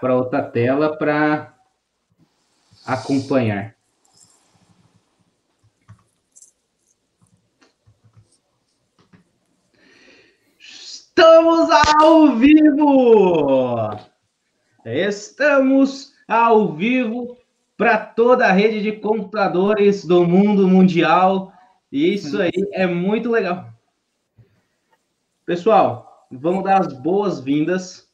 para outra tela para acompanhar. Estamos ao vivo! Estamos ao vivo para toda a rede de computadores do mundo mundial. E isso aí é muito legal. Pessoal, vamos dar as boas-vindas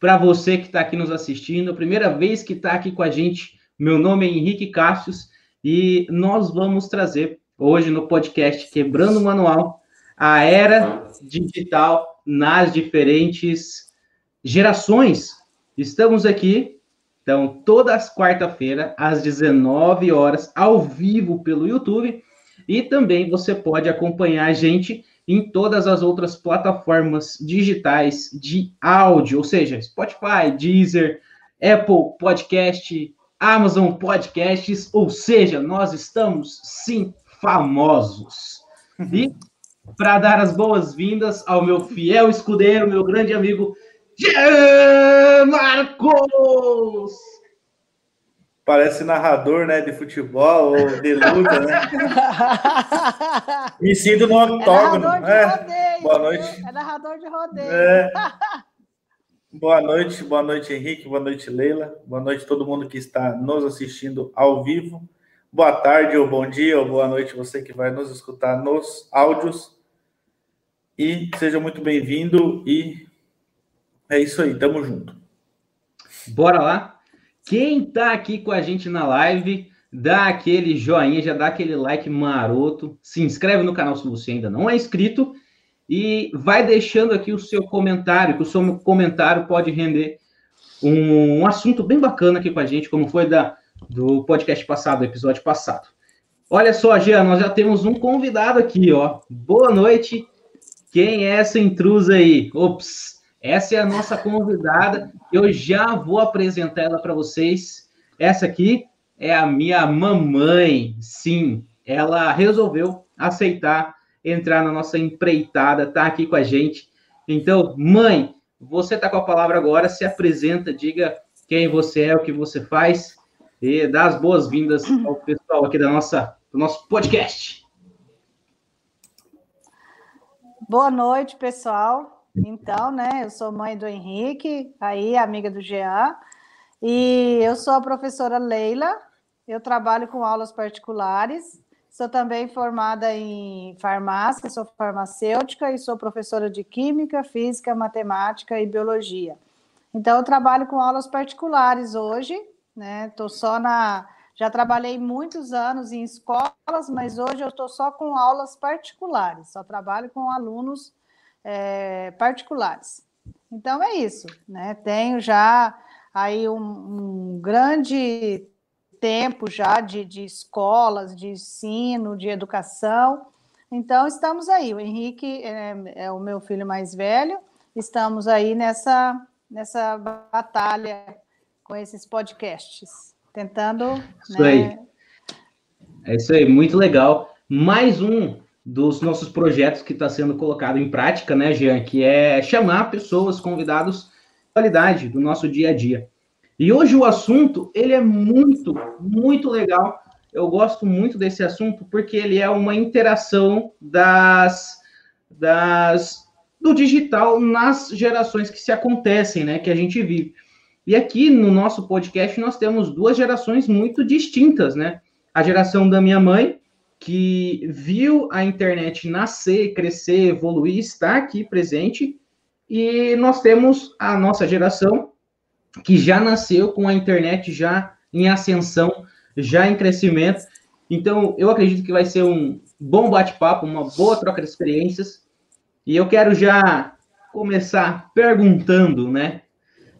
para você que está aqui nos assistindo. A primeira vez que está aqui com a gente, meu nome é Henrique Cassius e nós vamos trazer hoje no podcast Quebrando o Manual a era digital nas diferentes gerações. Estamos aqui, então, todas quarta-feira, às 19 horas, ao vivo pelo YouTube. E também você pode acompanhar a gente em todas as outras plataformas digitais de áudio, ou seja, Spotify, Deezer, Apple Podcast, Amazon Podcasts, ou seja, nós estamos sim famosos. E para dar as boas-vindas ao meu fiel escudeiro, meu grande amigo Jean Marcos. Parece narrador, né, de futebol ou de luta, né? Me sinto no octógono. É narrador de é. rodeio. Boa noite. É narrador de rodeio. É. Boa noite, boa noite, Henrique, boa noite, Leila, boa noite todo mundo que está nos assistindo ao vivo. Boa tarde ou bom dia ou boa noite você que vai nos escutar nos áudios. E seja muito bem-vindo e é isso aí, tamo junto. Bora lá? Quem tá aqui com a gente na live, dá aquele joinha, já dá aquele like maroto, se inscreve no canal se você ainda não é inscrito e vai deixando aqui o seu comentário, que o seu comentário pode render um, um assunto bem bacana aqui com a gente, como foi da, do podcast passado, do episódio passado. Olha só, Jean, nós já temos um convidado aqui, ó. Boa noite, quem é essa intrusa aí? Ops, essa é a nossa convidada. Eu já vou apresentar ela para vocês. Essa aqui é a minha mamãe. Sim, ela resolveu aceitar entrar na nossa empreitada, tá aqui com a gente. Então, mãe, você tá com a palavra agora, se apresenta, diga quem você é, o que você faz e dá as boas-vindas ao pessoal aqui da nossa, do nosso podcast. Boa noite, pessoal. Então, né, eu sou mãe do Henrique, aí amiga do Jean, e eu sou a professora Leila. Eu trabalho com aulas particulares. Sou também formada em farmácia, sou farmacêutica e sou professora de química, física, matemática e biologia. Então, eu trabalho com aulas particulares hoje, né? Estou só na já trabalhei muitos anos em escolas, mas hoje eu estou só com aulas particulares, só trabalho com alunos é, particulares. Então é isso, né? Tenho já aí um, um grande tempo já de, de, escolas, de ensino, de educação. Então estamos aí. O Henrique é, é o meu filho mais velho. Estamos aí nessa nessa batalha com esses podcasts tentando. Isso né... aí. É isso aí, muito legal. Mais um dos nossos projetos que está sendo colocado em prática, né, Jean? Que é chamar pessoas, convidados, qualidade do nosso dia a dia. E hoje o assunto ele é muito, muito legal. Eu gosto muito desse assunto porque ele é uma interação das, das do digital nas gerações que se acontecem, né, que a gente vive. E aqui no nosso podcast nós temos duas gerações muito distintas, né? A geração da minha mãe, que viu a internet nascer, crescer, evoluir, está aqui presente, e nós temos a nossa geração que já nasceu com a internet já em ascensão, já em crescimento. Então, eu acredito que vai ser um bom bate-papo, uma boa troca de experiências. E eu quero já começar perguntando, né?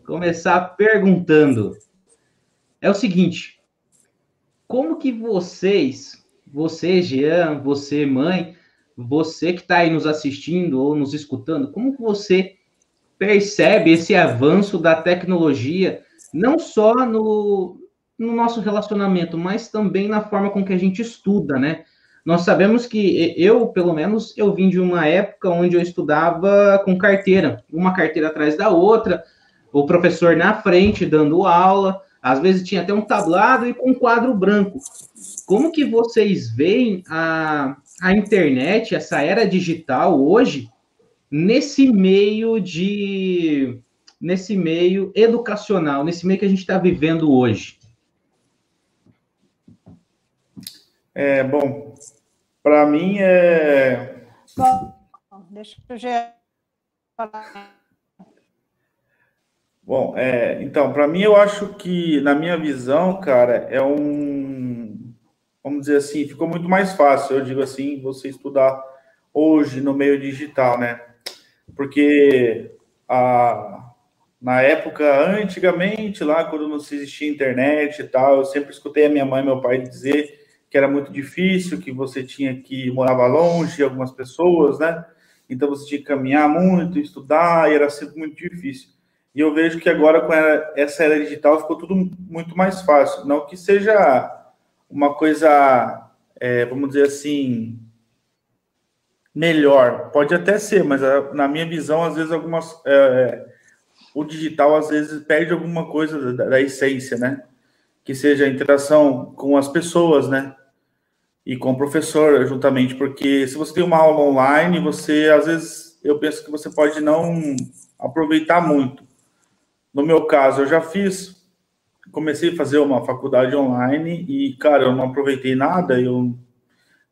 começar perguntando. É o seguinte: como que vocês, você, Jean, você, mãe, você que está aí nos assistindo ou nos escutando, como você percebe esse avanço da tecnologia, não só no, no nosso relacionamento, mas também na forma com que a gente estuda, né? Nós sabemos que eu, pelo menos, eu vim de uma época onde eu estudava com carteira, uma carteira atrás da outra, o professor na frente dando aula, às vezes tinha até um tablado e com um quadro branco. Como que vocês veem a, a internet, essa era digital hoje, nesse meio de nesse meio educacional, nesse meio que a gente está vivendo hoje? É, bom, para mim é. Bom, deixa eu falar. Bom, é, então, para mim, eu acho que, na minha visão, cara, é um. Vamos dizer assim, ficou muito mais fácil, eu digo assim, você estudar hoje no meio digital, né? Porque a, na época, antigamente, lá, quando não existia internet e tal, eu sempre escutei a minha mãe e meu pai dizer que era muito difícil, que você tinha que morava longe, algumas pessoas, né? Então você tinha que caminhar muito, estudar, e era sempre muito difícil. E eu vejo que agora com essa era digital ficou tudo muito mais fácil. Não que seja uma coisa, é, vamos dizer assim, melhor. Pode até ser, mas na minha visão, às vezes algumas é, o digital às vezes perde alguma coisa da, da essência, né? Que seja a interação com as pessoas, né? e com o professor juntamente, porque se você tem uma aula online, você às vezes eu penso que você pode não aproveitar muito. No meu caso, eu já fiz, comecei a fazer uma faculdade online e, cara, eu não aproveitei nada. Eu,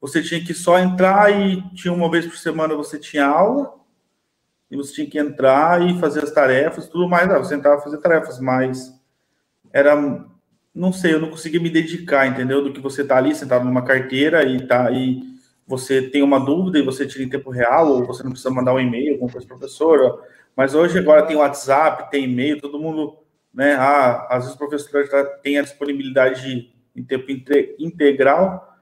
você tinha que só entrar e tinha uma vez por semana você tinha aula e você tinha que entrar e fazer as tarefas, tudo mais. Ah, você entrava fazer tarefas, mas era não sei, eu não consegui me dedicar, entendeu? Do que você tá ali sentado numa carteira e tá aí, você tem uma dúvida e você tira em tempo real, ou você não precisa mandar um e-mail, alguma coisa para professora. Mas hoje agora tem WhatsApp, tem e-mail, todo mundo, né? Ah, às vezes o professor tem a disponibilidade em tempo integral.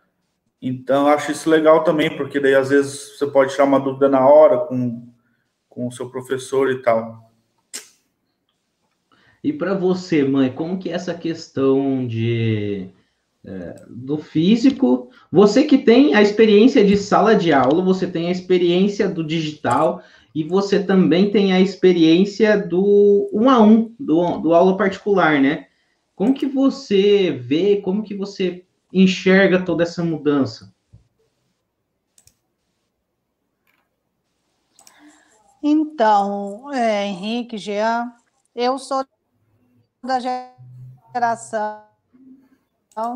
Então, acho isso legal também, porque daí às vezes você pode tirar uma dúvida na hora com, com o seu professor e tal. E para você, mãe, como que é essa questão de é, do físico? Você que tem a experiência de sala de aula, você tem a experiência do digital e você também tem a experiência do um a um, do, do aula particular, né? Como que você vê, como que você enxerga toda essa mudança? Então, é, Henrique, Jean, eu sou da geração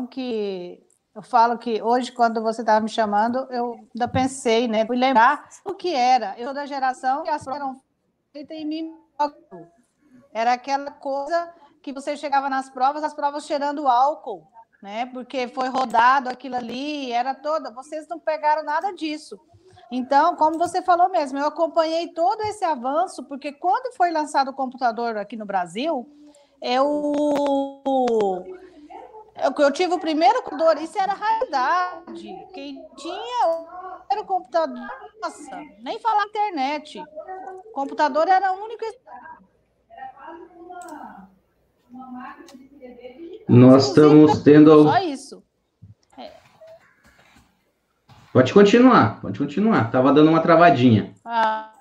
que eu falo que hoje, quando você estava me chamando, eu ainda pensei, né? Fui lembrar o que era. Eu da geração que as eram feitas em mim. Era aquela coisa que você chegava nas provas, as provas cheirando álcool, né? Porque foi rodado aquilo ali, era toda. Vocês não pegaram nada disso. Então, como você falou mesmo, eu acompanhei todo esse avanço, porque quando foi lançado o computador aqui no Brasil, eu, eu, eu tive o primeiro computador, isso era raridade. Quem tinha o primeiro computador, nossa, nem falar internet. O computador era o único. Nós estamos tendo. Só isso. É. Pode continuar, pode continuar. Tava dando uma travadinha. Ah,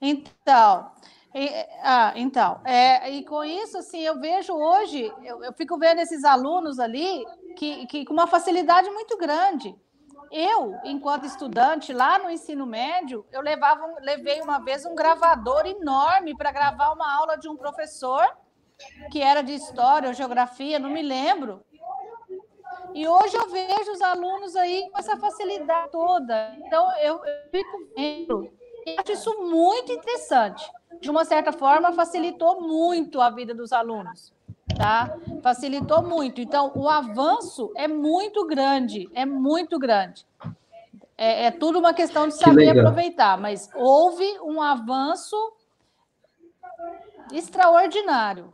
então, e, ah, então, é, e com isso, assim, eu vejo hoje, eu, eu fico vendo esses alunos ali que, que com uma facilidade muito grande. Eu, enquanto estudante, lá no ensino médio, eu levava, levei uma vez um gravador enorme para gravar uma aula de um professor que era de história ou geografia, não me lembro. E hoje eu vejo os alunos aí com essa facilidade toda. Então, eu, eu fico vendo. Eu acho isso muito interessante de uma certa forma, facilitou muito a vida dos alunos. Tá? Facilitou muito. Então, o avanço é muito grande, é muito grande. É, é tudo uma questão de saber aproveitar, mas houve um avanço extraordinário.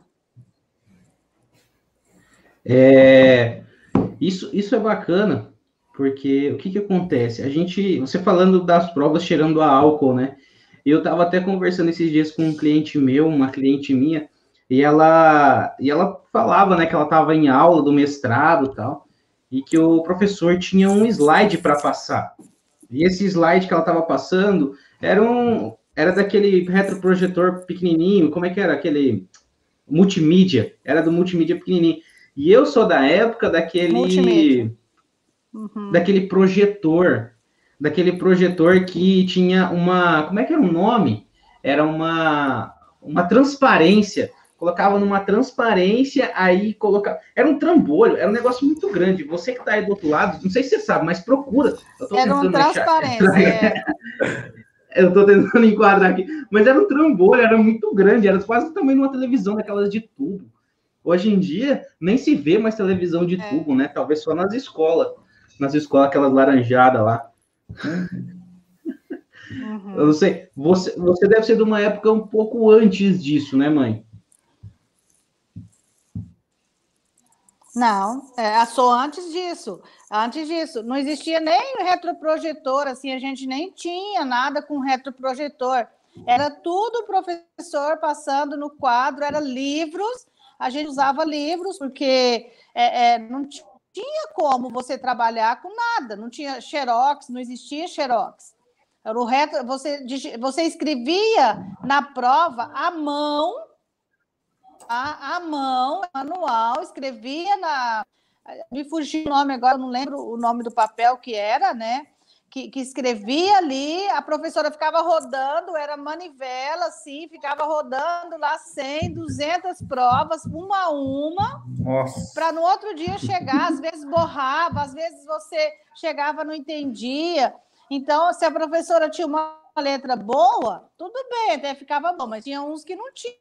É, isso, isso é bacana, porque o que, que acontece? A gente, você falando das provas cheirando a álcool, né? Eu estava até conversando esses dias com um cliente meu, uma cliente minha, e ela, e ela falava, né, que ela estava em aula do mestrado e tal, e que o professor tinha um slide para passar. E esse slide que ela estava passando era um, era daquele retroprojetor pequenininho, como é que era aquele multimídia? Era do multimídia pequenininho. E eu sou da época daquele uhum. daquele projetor, daquele projetor que tinha uma, como é que era o nome? Era uma uma transparência. Colocava numa transparência, aí colocava. Era um trambolho, era um negócio muito grande. Você que está aí do outro lado, não sei se você sabe, mas procura. era um transparência. É. Eu estou tentando enquadrar aqui. Mas era um trambolho, era muito grande, era quase o tamanho de uma televisão daquelas de tubo. Hoje em dia, nem se vê mais televisão de é. tubo, né? Talvez só nas escolas. Nas escolas, aquelas laranjadas lá. Uhum. Eu não sei. Você, você deve ser de uma época um pouco antes disso, né, mãe? Não, é, sou antes disso. Antes disso, não existia nem retroprojetor, assim, a gente nem tinha nada com retroprojetor. Era tudo o professor passando no quadro, era livros, a gente usava livros, porque é, é, não tinha como você trabalhar com nada, não tinha xerox, não existia xerox. Era o retro, você, você escrevia na prova à mão, a, à mão, manual, escrevia na me fugiu o nome agora, não lembro o nome do papel que era, né? Que, que, escrevia ali, a professora ficava rodando, era manivela, assim, ficava rodando lá 100, 200 provas, uma a uma, para no outro dia chegar, às vezes borrava, às vezes você chegava não entendia. Então, se a professora tinha uma letra boa, tudo bem, até ficava bom, mas tinha uns que não tinha,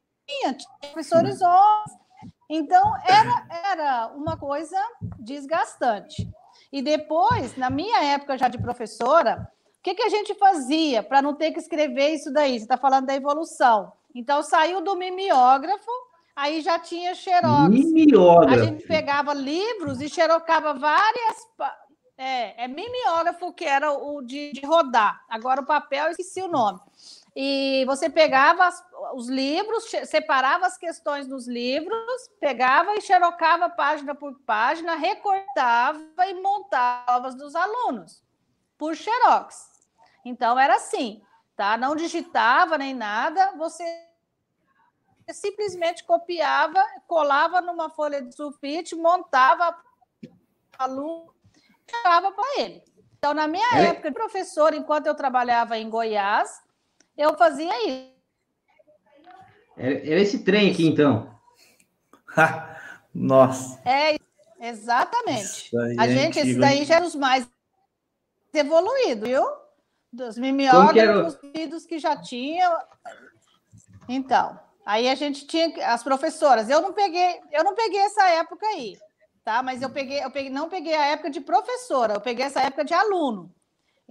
tinha professores homens, então, era, era uma coisa desgastante. E depois, na minha época já de professora, o que, que a gente fazia para não ter que escrever isso daí? Você está falando da evolução. Então, saiu do mimeógrafo, aí já tinha xerox. Mimeógrafo. A gente pegava livros e xerocava várias. É, é mimeógrafo que era o de, de rodar. Agora o papel, eu esqueci o nome e você pegava as, os livros, separava as questões dos livros, pegava e xerocava página por página, recortava e montava provas dos alunos por xerox. Então era assim, tá? Não digitava nem nada, você simplesmente copiava, colava numa folha de sulfite, montava aluno, falava para ele. Então, na minha é. época de professor, enquanto eu trabalhava em Goiás, eu fazia isso. Era esse trem aqui, então. Nossa. É, exatamente. A é gente, esses daí já eram os mais evoluídos, viu? Dos mimeógrafos que, que já tinham. Então, aí a gente tinha as professoras. Eu não peguei, eu não peguei essa época aí, tá? Mas eu peguei, eu peguei, não peguei a época de professora, eu peguei essa época de aluno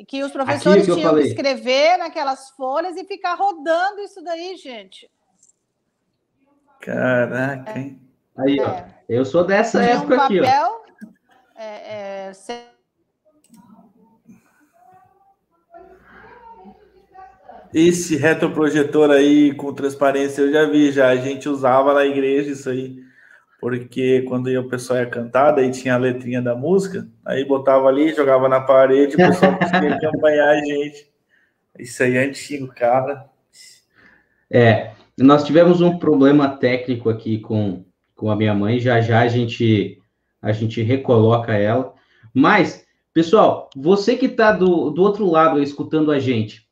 que os professores que tinham que escrever naquelas folhas e ficar rodando isso daí, gente. Caraca, hein? É. Aí, ó. Eu sou dessa Tinha época um papel, aqui, ó. É, é, Esse retroprojetor aí com transparência eu já vi, já a gente usava na igreja isso aí porque quando o pessoal ia cantar, daí tinha a letrinha da música, aí botava ali, jogava na parede, o pessoal conseguia acompanhar a gente. Isso aí é antigo, cara. É, nós tivemos um problema técnico aqui com, com a minha mãe, já já a gente, a gente recoloca ela. Mas, pessoal, você que está do, do outro lado escutando a gente,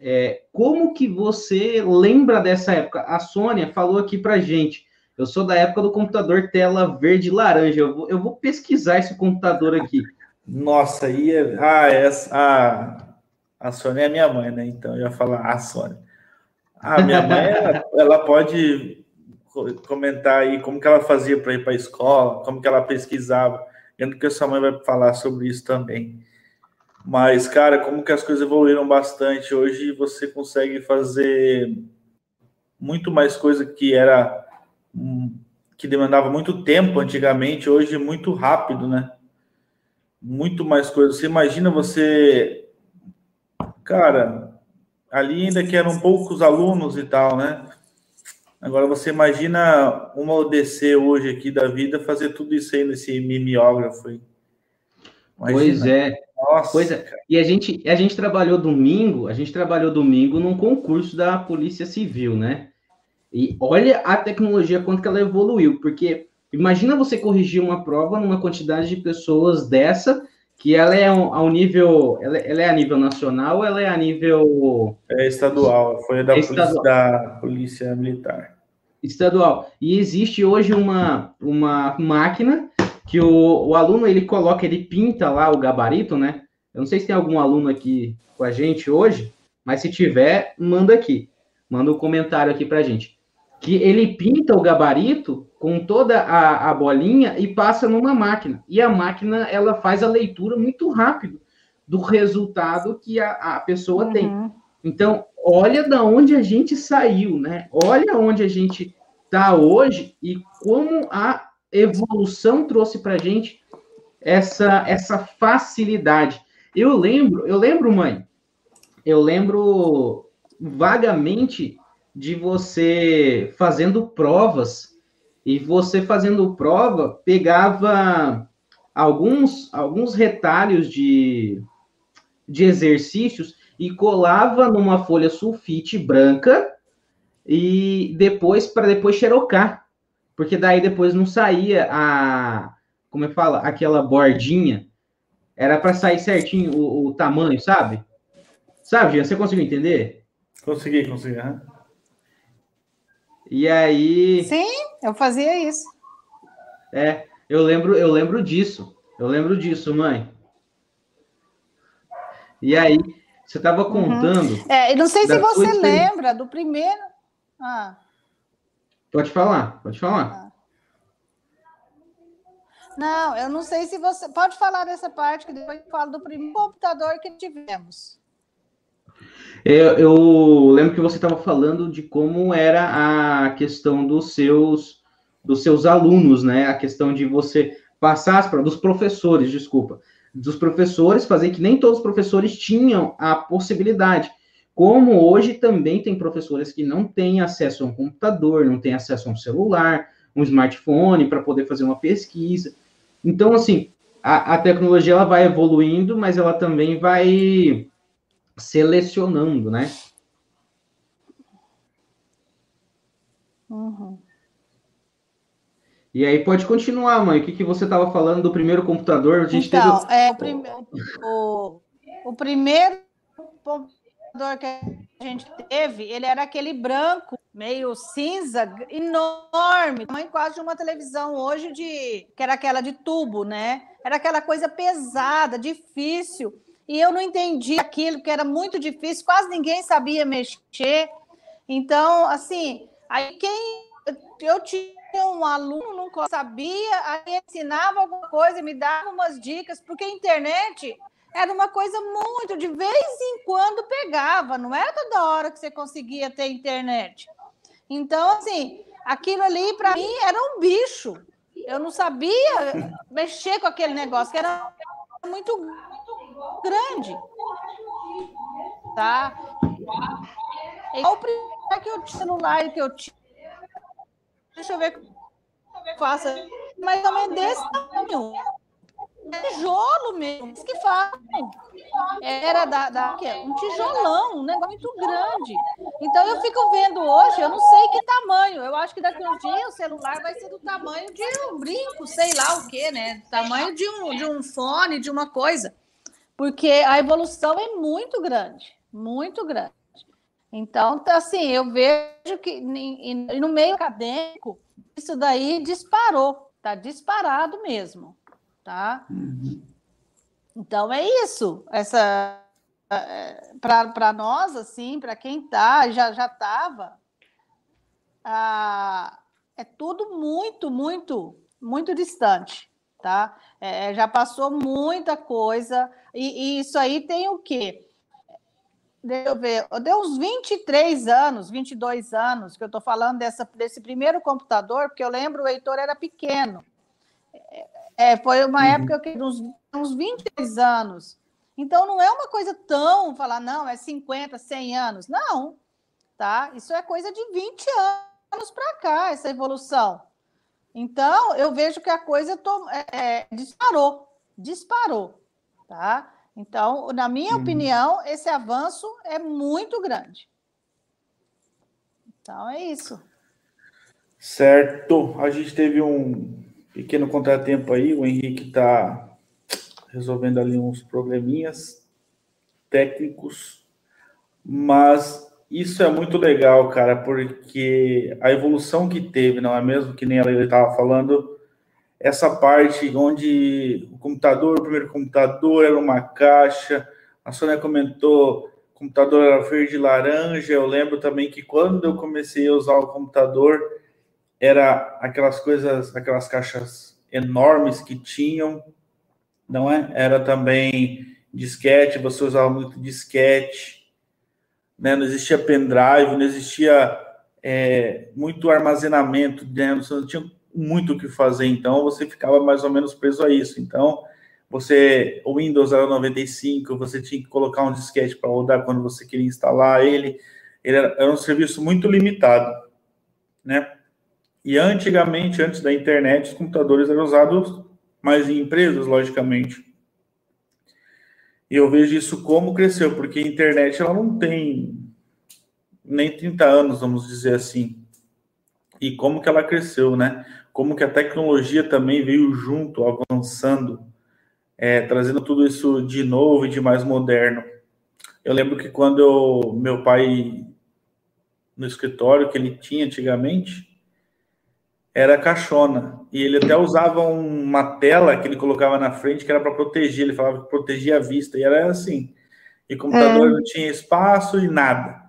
é, como que você lembra dessa época? A Sônia falou aqui para gente eu sou da época do computador tela verde e laranja. Eu vou, eu vou pesquisar esse computador aqui. Nossa, aí é, ah, essa, a, a Sônia é minha mãe, né? Então eu ia falar a Sônia. A minha mãe, ela, ela pode comentar aí como que ela fazia para ir para a escola, como que ela pesquisava. Lembro que a sua mãe vai falar sobre isso também. Mas, cara, como que as coisas evoluíram bastante. Hoje você consegue fazer muito mais coisa que era que demandava muito tempo antigamente, hoje é muito rápido, né? Muito mais coisas. Você imagina você, cara, ali ainda que eram poucos alunos e tal, né? Agora você imagina uma ODC hoje aqui da vida fazer tudo isso aí nesse mimeógrafo aí. Imagina. Pois é. Nossa, coisa. E a gente, a gente trabalhou domingo, a gente trabalhou domingo num concurso da Polícia Civil, né? E olha a tecnologia quanto que ela evoluiu, porque imagina você corrigir uma prova numa quantidade de pessoas dessa, que ela é ao nível, ela, ela é a nível nacional, ela é a nível é estadual, foi da, é polícia, da polícia militar. Estadual. E existe hoje uma, uma máquina que o, o aluno ele coloca, ele pinta lá o gabarito, né? Eu não sei se tem algum aluno aqui com a gente hoje, mas se tiver, manda aqui. Manda um comentário aqui pra gente. Que ele pinta o gabarito com toda a, a bolinha e passa numa máquina. E a máquina, ela faz a leitura muito rápido do resultado que a, a pessoa uhum. tem. Então, olha da onde a gente saiu, né? Olha onde a gente está hoje e como a evolução trouxe para a gente essa, essa facilidade. Eu lembro, eu lembro, mãe, eu lembro vagamente de você fazendo provas e você fazendo prova pegava alguns alguns retalhos de, de exercícios e colava numa folha sulfite branca e depois para depois xerocar porque daí depois não saía a, como é que fala, aquela bordinha, era para sair certinho o, o, tamanho, sabe? Sabe, você conseguiu entender? Consegui, consegui. Uhum. E aí? Sim, eu fazia isso. É, eu lembro, eu lembro disso. Eu lembro disso, mãe. E aí, você estava uhum. contando. Uhum. É, não sei se você lembra do primeiro. Ah. Pode falar, pode falar. Não, eu não sei se você. Pode falar dessa parte, que depois eu falo do primeiro computador que tivemos. Eu, eu lembro que você estava falando de como era a questão dos seus dos seus alunos, né? A questão de você passar as dos professores, desculpa, dos professores, fazer que nem todos os professores tinham a possibilidade. Como hoje também tem professores que não têm acesso a um computador, não têm acesso a um celular, um smartphone para poder fazer uma pesquisa. Então, assim, a, a, tecnologia ela vai evoluindo, mas ela também vai selecionando, né? Uhum. E aí pode continuar, mãe. O que, que você estava falando do primeiro computador? A gente então, teve... é, o, prim... o, o primeiro que a gente teve, ele era aquele branco, meio cinza, enorme, tamanho quase de uma televisão hoje de que era aquela de tubo, né? Era aquela coisa pesada, difícil. E eu não entendi aquilo, que era muito difícil, quase ninguém sabia mexer. Então, assim, aí quem eu tinha um aluno, não sabia, aí ensinava alguma coisa, me dava umas dicas, porque a internet era uma coisa muito, de vez em quando pegava, não era toda hora que você conseguia ter internet. Então, assim, aquilo ali para mim era um bicho. Eu não sabia mexer com aquele negócio, que era muito grande. Tá? O primeiro que eu celular que eu tinha. Deixa eu ver que eu faço. Menos desse tamanho tijolo mesmo, isso que falam. Era da, da um tijolão, um negócio muito grande. Então eu fico vendo hoje, eu não sei que tamanho. Eu acho que daqui a um dia o celular vai ser do tamanho de um brinco, sei lá o que, né? Tamanho de um, de um fone, de uma coisa. Porque a evolução é muito grande, muito grande. Então, assim, eu vejo que no meio acadêmico, isso daí disparou, tá disparado mesmo tá? Uhum. Então é isso. Essa é, para nós assim, para quem tá já já estava, ah, é tudo muito muito muito distante, tá? É, já passou muita coisa e, e, isso aí tem o quê? Deixa eu ver, deu uns 23 anos, 22 anos que eu estou falando dessa, desse primeiro computador, porque eu lembro o Heitor era pequeno. É, foi uma uhum. época que uns, uns 22 anos. Então não é uma coisa tão falar, não, é 50, 100 anos. Não, tá? Isso é coisa de 20 anos para cá, essa evolução. Então, eu vejo que a coisa é, é, disparou, disparou, tá? Então, na minha hum. opinião, esse avanço é muito grande. Então, é isso. Certo. A gente teve um pequeno contratempo aí. O Henrique está resolvendo ali uns probleminhas técnicos, mas isso é muito legal, cara, porque a evolução que teve, não é mesmo? Que nem ela estava falando, essa parte onde o computador, o primeiro computador era uma caixa, a Sônia comentou, o computador era verde e laranja, eu lembro também que quando eu comecei a usar o computador, era aquelas coisas, aquelas caixas enormes que tinham, não é? Era também disquete, você usava muito disquete, né? Não existia pendrive, não existia é, muito armazenamento, né? Você não tinha muito o que fazer, então você ficava mais ou menos preso a isso. Então, você, o Windows era 95, você tinha que colocar um disquete para rodar quando você queria instalar ele. Ele era, era um serviço muito limitado, né? E antigamente, antes da internet, os computadores eram usados mais em empresas, logicamente. E eu vejo isso como cresceu, porque a internet ela não tem nem 30 anos, vamos dizer assim. E como que ela cresceu, né? Como que a tecnologia também veio junto, avançando, é, trazendo tudo isso de novo e de mais moderno. Eu lembro que quando eu, meu pai, no escritório que ele tinha antigamente, era caixona. E ele até usava uma tela que ele colocava na frente que era para proteger. Ele falava que protegia a vista. E era assim. E o computador é. não tinha espaço e nada.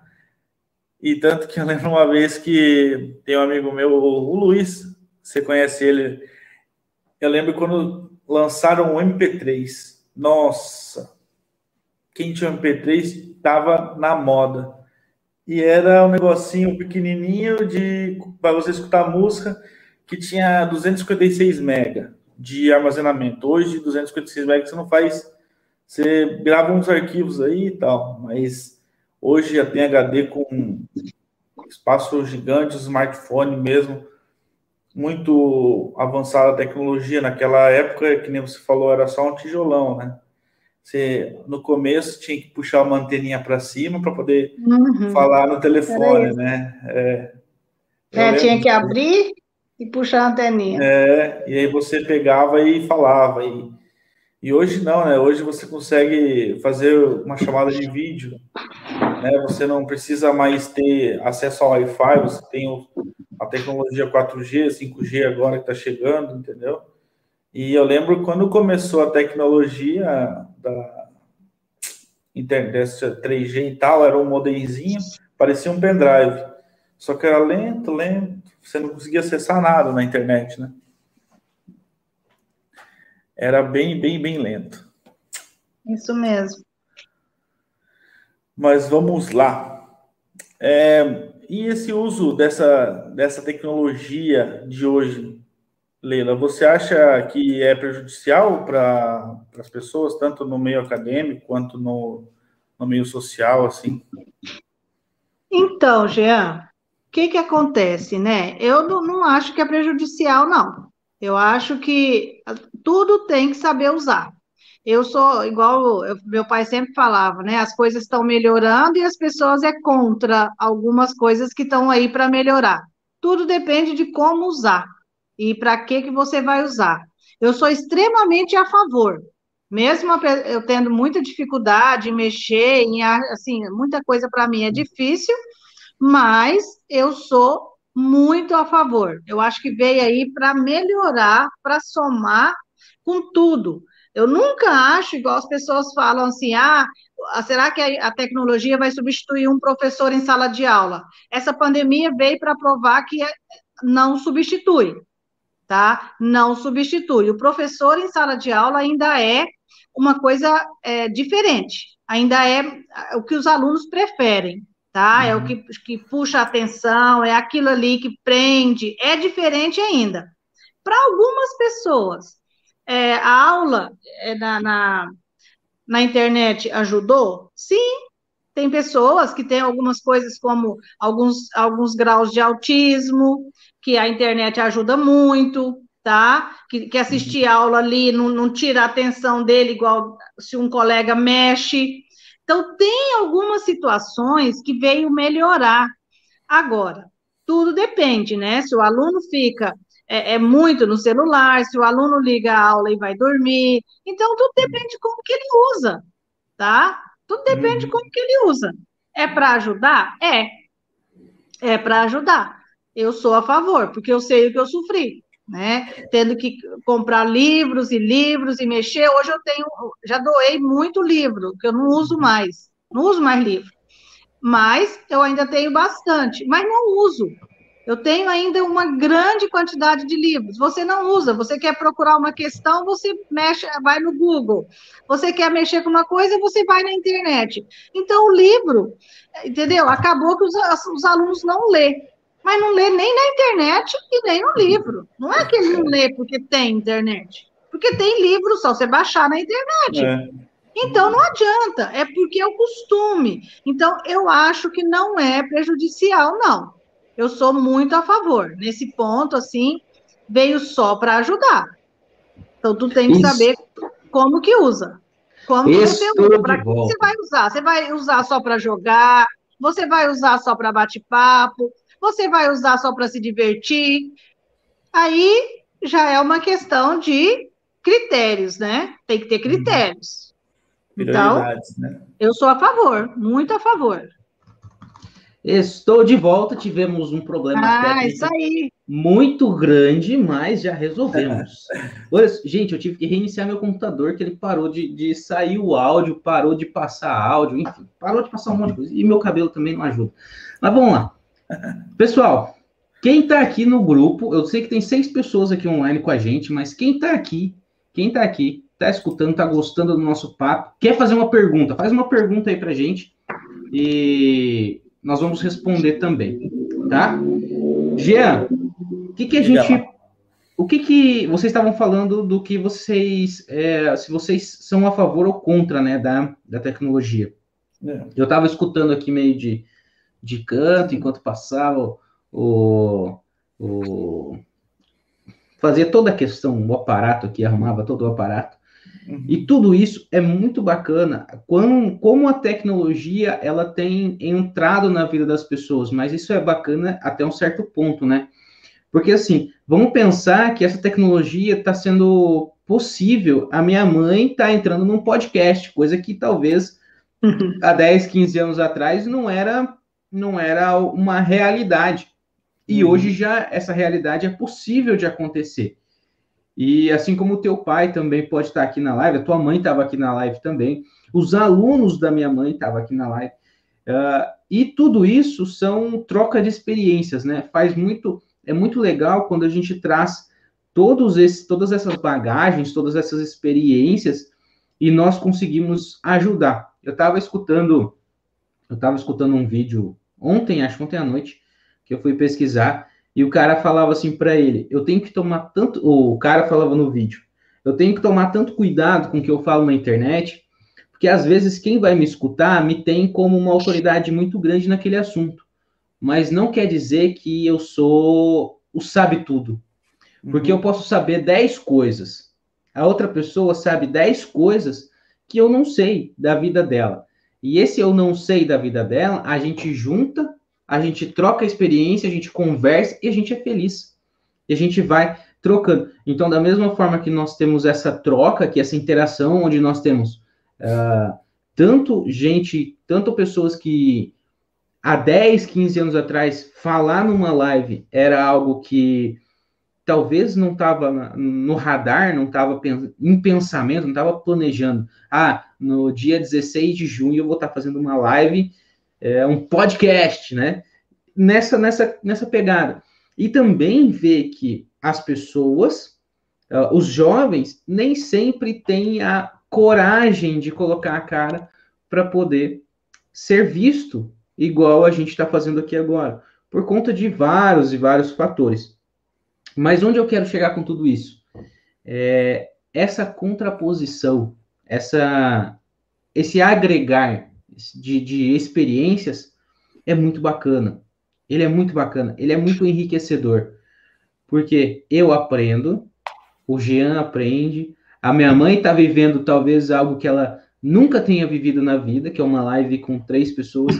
E tanto que eu lembro uma vez que tem um amigo meu, o Luiz, você conhece ele. Eu lembro quando lançaram o MP3. Nossa! Quem tinha MP3 estava na moda. E era um negocinho pequenininho de para você escutar música que tinha 256 MB de armazenamento. Hoje, 256 MB você não faz. Você grava uns arquivos aí e tal, mas hoje já tem HD com espaço gigante, smartphone mesmo, muito avançada a tecnologia. Naquela época, que nem você falou, era só um tijolão, né? Você, no começo, tinha que puxar uma anteninha para cima para poder uhum. falar no telefone, né? É, é tinha que abrir e puxar a anteninha. É, e aí você pegava e falava. E, e hoje não, né? Hoje você consegue fazer uma chamada de vídeo. Né? Você não precisa mais ter acesso ao Wi-Fi, você tem a tecnologia 4G, 5G agora que está chegando, entendeu? E eu lembro quando começou a tecnologia da internet 3G e tal, era um modemzinho, parecia um pendrive. Só que era lento, lento, você não conseguia acessar nada na internet, né? Era bem, bem, bem lento. Isso mesmo. Mas vamos lá. É, e esse uso dessa, dessa tecnologia de hoje, Leila, você acha que é prejudicial para as pessoas, tanto no meio acadêmico quanto no, no meio social, assim? Então, Jean, que, que acontece, né? Eu não, não acho que é prejudicial, não. Eu acho que tudo tem que saber usar. Eu sou igual eu, meu pai sempre falava, né? As coisas estão melhorando e as pessoas é contra algumas coisas que estão aí para melhorar. Tudo depende de como usar e para que que você vai usar. Eu sou extremamente a favor, mesmo eu tendo muita dificuldade em mexer, em assim, muita coisa para mim é difícil mas eu sou muito a favor. Eu acho que veio aí para melhorar, para somar com tudo. Eu nunca acho, igual as pessoas falam assim, ah, será que a tecnologia vai substituir um professor em sala de aula? Essa pandemia veio para provar que não substitui, tá? Não substitui. O professor em sala de aula ainda é uma coisa é, diferente, ainda é o que os alunos preferem tá? É o uhum. que, que puxa a atenção, é aquilo ali que prende, é diferente ainda. Para algumas pessoas, é, a aula é, na, na, na internet ajudou? Sim, tem pessoas que têm algumas coisas como alguns, alguns graus de autismo, que a internet ajuda muito, tá? Que, que assistir uhum. aula ali não, não tira a atenção dele igual se um colega mexe. Então, tem algumas situações que veio melhorar. Agora, tudo depende, né? Se o aluno fica é, é, muito no celular, se o aluno liga a aula e vai dormir. Então, tudo depende de como que ele usa, tá? Tudo depende de uhum. como que ele usa. É para ajudar? É. É para ajudar. Eu sou a favor, porque eu sei o que eu sofri né? Tendo que comprar livros e livros e mexer. Hoje eu tenho, já doei muito livro, que eu não uso mais, não uso mais livro. Mas eu ainda tenho bastante, mas não uso. Eu tenho ainda uma grande quantidade de livros. Você não usa, você quer procurar uma questão, você mexe, vai no Google. Você quer mexer com uma coisa, você vai na internet. Então, o livro, entendeu? Acabou que os, os alunos não lê mas não lê nem na internet e nem no livro. Não é que ele não lê porque tem internet, porque tem livro só você baixar na internet. É. Então não adianta, é porque é o costume. Então eu acho que não é prejudicial, não. Eu sou muito a favor. Nesse ponto, assim, veio só para ajudar. Então tu tem que Isso. saber como que usa. Como Isso você usa, para que você vai usar? Você vai usar só para jogar? Você vai usar só para bate-papo? Você vai usar só para se divertir. Aí já é uma questão de critérios, né? Tem que ter critérios. Então, né? eu sou a favor, muito a favor. Estou de volta, tivemos um problema ah, técnico muito grande, mas já resolvemos. gente, eu tive que reiniciar meu computador, que ele parou de, de sair o áudio, parou de passar áudio, enfim, parou de passar um monte de coisa. E meu cabelo também não ajuda. Mas vamos lá. Pessoal, quem está aqui no grupo, eu sei que tem seis pessoas aqui online com a gente, mas quem está aqui, quem está aqui, está escutando, está gostando do nosso papo, quer fazer uma pergunta, faz uma pergunta aí para gente e nós vamos responder também, tá? Jean, o que, que a gente, o que que vocês estavam falando do que vocês, é, se vocês são a favor ou contra, né, da, da tecnologia? É. Eu estava escutando aqui meio de de canto enquanto passava o, o fazia toda a questão, o aparato aqui, arrumava todo o aparato. Uhum. E tudo isso é muito bacana, como, como a tecnologia ela tem entrado na vida das pessoas, mas isso é bacana até um certo ponto, né? Porque assim, vamos pensar que essa tecnologia está sendo possível. A minha mãe está entrando num podcast, coisa que talvez há 10, 15 anos atrás não era não era uma realidade. E uhum. hoje já essa realidade é possível de acontecer. E assim como o teu pai também pode estar aqui na live, a tua mãe estava aqui na live também, os alunos da minha mãe estavam aqui na live. Uh, e tudo isso são troca de experiências, né? Faz muito, é muito legal quando a gente traz todos esses, todas essas bagagens, todas essas experiências e nós conseguimos ajudar. Eu estava escutando eu estava escutando um vídeo ontem, acho que ontem à noite, que eu fui pesquisar, e o cara falava assim para ele: eu tenho que tomar tanto. O cara falava no vídeo: eu tenho que tomar tanto cuidado com o que eu falo na internet, porque às vezes quem vai me escutar me tem como uma autoridade muito grande naquele assunto. Mas não quer dizer que eu sou o sabe tudo. Porque uhum. eu posso saber 10 coisas. A outra pessoa sabe 10 coisas que eu não sei da vida dela. E esse eu não sei da vida dela, a gente junta, a gente troca a experiência, a gente conversa e a gente é feliz. E a gente vai trocando. Então, da mesma forma que nós temos essa troca, que essa interação, onde nós temos uh, tanto gente, tanto pessoas que há 10, 15 anos atrás, falar numa live era algo que talvez não estava no radar, não estava em pensamento, não estava planejando. Ah, no dia 16 de junho eu vou estar tá fazendo uma live, é, um podcast, né? Nessa, nessa, nessa pegada. E também ver que as pessoas, uh, os jovens, nem sempre têm a coragem de colocar a cara para poder ser visto igual a gente está fazendo aqui agora, por conta de vários e vários fatores. Mas onde eu quero chegar com tudo isso? É, essa contraposição, essa, esse agregar de, de experiências é muito bacana. Ele é muito bacana, ele é muito enriquecedor. Porque eu aprendo, o Jean aprende, a minha mãe está vivendo talvez algo que ela nunca tenha vivido na vida, que é uma live com três pessoas,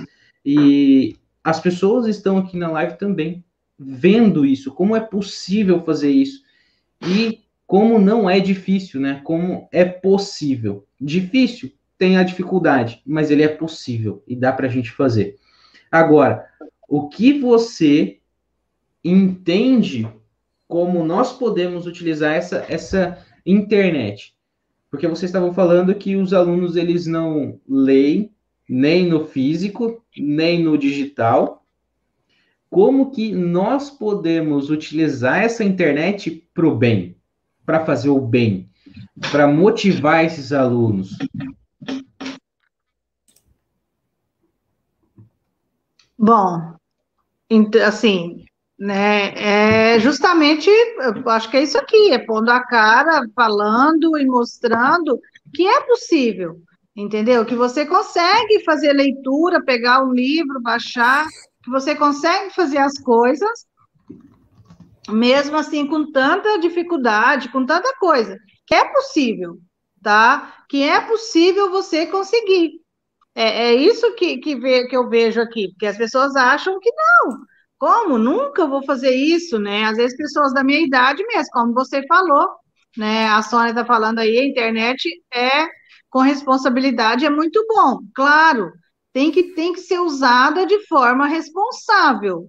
e as pessoas estão aqui na live também vendo isso, como é possível fazer isso e como não é difícil, né? Como é possível. Difícil tem a dificuldade, mas ele é possível e dá para a gente fazer. Agora, o que você entende como nós podemos utilizar essa, essa internet? Porque vocês estavam falando que os alunos eles não leem nem no físico, nem no digital. Como que nós podemos utilizar essa internet para o bem, para fazer o bem, para motivar esses alunos? Bom, assim, né, é justamente, eu acho que é isso aqui, é pondo a cara, falando e mostrando que é possível, entendeu? Que você consegue fazer leitura, pegar um livro, baixar, que você consegue fazer as coisas, mesmo assim, com tanta dificuldade, com tanta coisa, que é possível, tá? Que é possível você conseguir. É, é isso que, que, ve, que eu vejo aqui, porque as pessoas acham que não. Como? Nunca vou fazer isso, né? Às vezes pessoas da minha idade mesmo, como você falou, né? A Sônia está falando aí, a internet é com responsabilidade é muito bom, claro, tem que, tem que ser usada de forma responsável.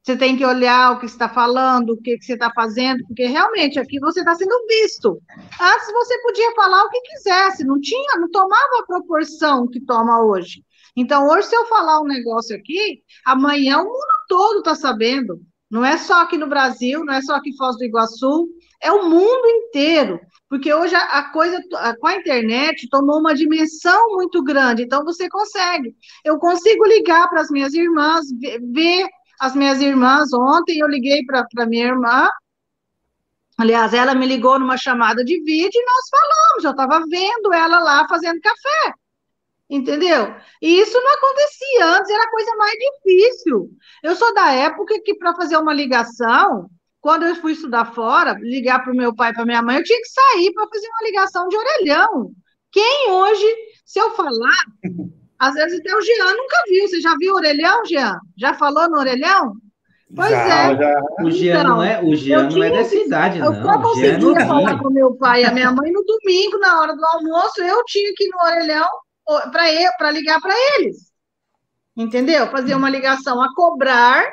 Você tem que olhar o que está falando, o que, que você está fazendo, porque realmente aqui você está sendo visto. Antes você podia falar o que quisesse, não tinha, não tomava a proporção que toma hoje. Então, hoje, se eu falar um negócio aqui, amanhã o mundo todo está sabendo. Não é só aqui no Brasil, não é só aqui em Foz do Iguaçu, é o mundo inteiro. Porque hoje a, coisa com a internet tomou uma dimensão muito grande, então você consegue. Eu consigo ligar para as minhas irmãs, ver, ver as minhas irmãs. Ontem eu liguei para minha irmã, aliás, ela me ligou numa chamada de vídeo e nós falamos. Eu estava vendo ela lá fazendo café entendeu? E isso não acontecia antes, era a coisa mais difícil. Eu sou da época que, para fazer uma ligação, quando eu fui estudar fora, ligar para o meu pai e para minha mãe, eu tinha que sair para fazer uma ligação de orelhão. Quem hoje, se eu falar, às vezes até o Jean nunca viu. Você já viu o orelhão, Jean? Já falou no orelhão? Pois já, é. Já. O Jean então, não é, o Jean não é dessa idade, não. Eu só conseguia falar com meu pai e a minha mãe no domingo, na hora do almoço, eu tinha que ir no orelhão para ligar para eles. Entendeu? Fazer uma ligação a cobrar,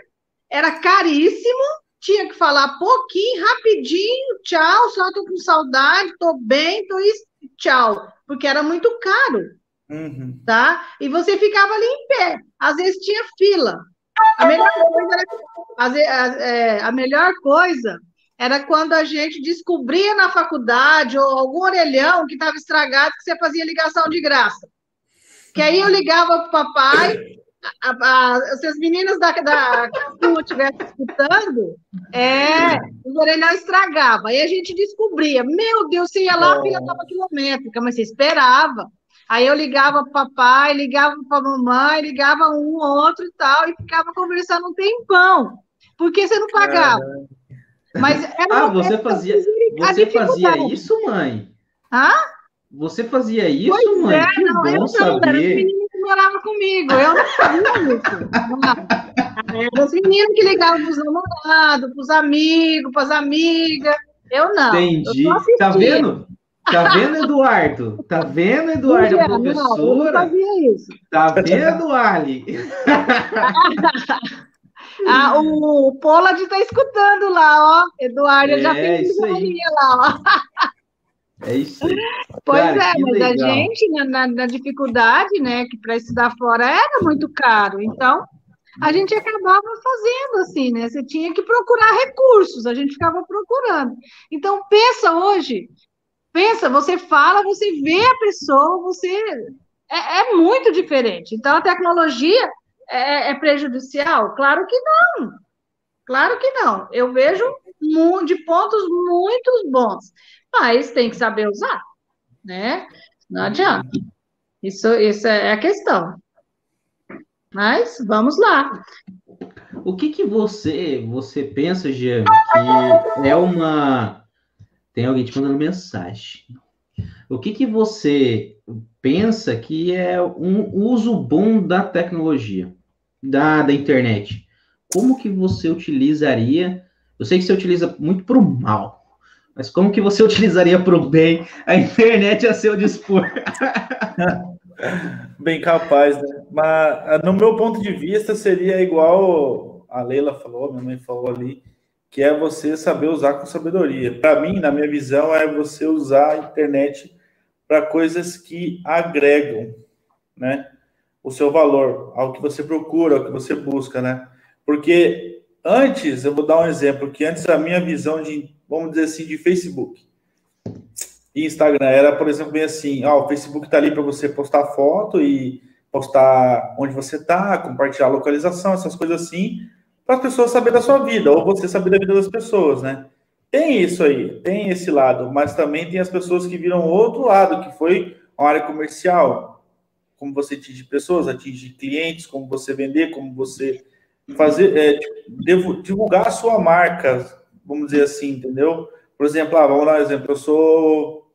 era caríssimo, tinha que falar pouquinho, rapidinho, tchau, só tô com saudade, tô bem, tô isso, tchau, porque era muito caro. Uhum. Tá? E você ficava ali em pé. Às vezes tinha fila. A melhor coisa era, é, a melhor coisa era quando a gente descobria na faculdade ou algum orelhão que estava estragado que você fazia ligação de graça. Que aí eu ligava para o papai, a, a, se as meninas da, da estivessem escutando, é, o orelhão estragava. Aí a gente descobria, meu Deus, você ia lá, a fila estava quilométrica, mas você esperava. Aí eu ligava para o papai, ligava para a mamãe, ligava um, outro e tal, e ficava conversando um tempão, porque você não pagava. Mas era ah, você fazia, você fazia isso, mãe? Hã? Você fazia isso, pois mãe? É, que não, bom eu saber. Era moravam comigo, eu não fazia isso. Os meninos que ligavam para os namorados, para os amigos, para as amigas. Eu não. Entendi. Eu tá vendo? Tá vendo, Eduardo? Tá vendo, Eduardo, a professora? Não, eu não fazia isso. Tá vendo, Ali? ah, o Pollard está escutando lá, ó. Eduardo, é, já fez isso lá, ó. É isso aí. Pois Cara, é, mas legal. a gente, na, na, dificuldade, né, que para estudar fora era muito caro, então a gente acabava fazendo assim, né? Você tinha que procurar recursos, a gente ficava procurando. Então, pensa hoje, pensa, você fala, você vê a pessoa, você. É, é muito diferente. Então, a tecnologia é, é prejudicial? Claro que não. Claro que não. Eu vejo de pontos muito bons mas tem que saber usar, né? Não adianta. Isso, isso é a questão. Mas vamos lá. O que que você você pensa, Jean, que é uma tem alguém te mandando mensagem. O que, que você pensa que é um uso bom da tecnologia, da, da internet? Como que você utilizaria? Eu sei que você utiliza muito para o mal, mas como que você utilizaria para o bem a internet a seu dispor? Bem capaz, né? Mas no meu ponto de vista seria igual a Leila falou, minha mãe falou ali, que é você saber usar com sabedoria. Para mim, na minha visão, é você usar a internet para coisas que agregam, né? O seu valor, ao que você procura, ao que você busca, né? Porque antes, eu vou dar um exemplo, que antes a minha visão de, vamos dizer assim, de Facebook e Instagram era, por exemplo, bem assim, ó, o Facebook tá ali para você postar foto e postar onde você tá, compartilhar a localização, essas coisas assim, para as pessoas saberem da sua vida, ou você saber da vida das pessoas, né? Tem isso aí, tem esse lado, mas também tem as pessoas que viram outro lado, que foi uma área comercial, como você atingir pessoas, atingir clientes, como você vender, como você fazer, é, divulgar a sua marca, vamos dizer assim, entendeu? Por exemplo, ah, vamos um exemplo, eu sou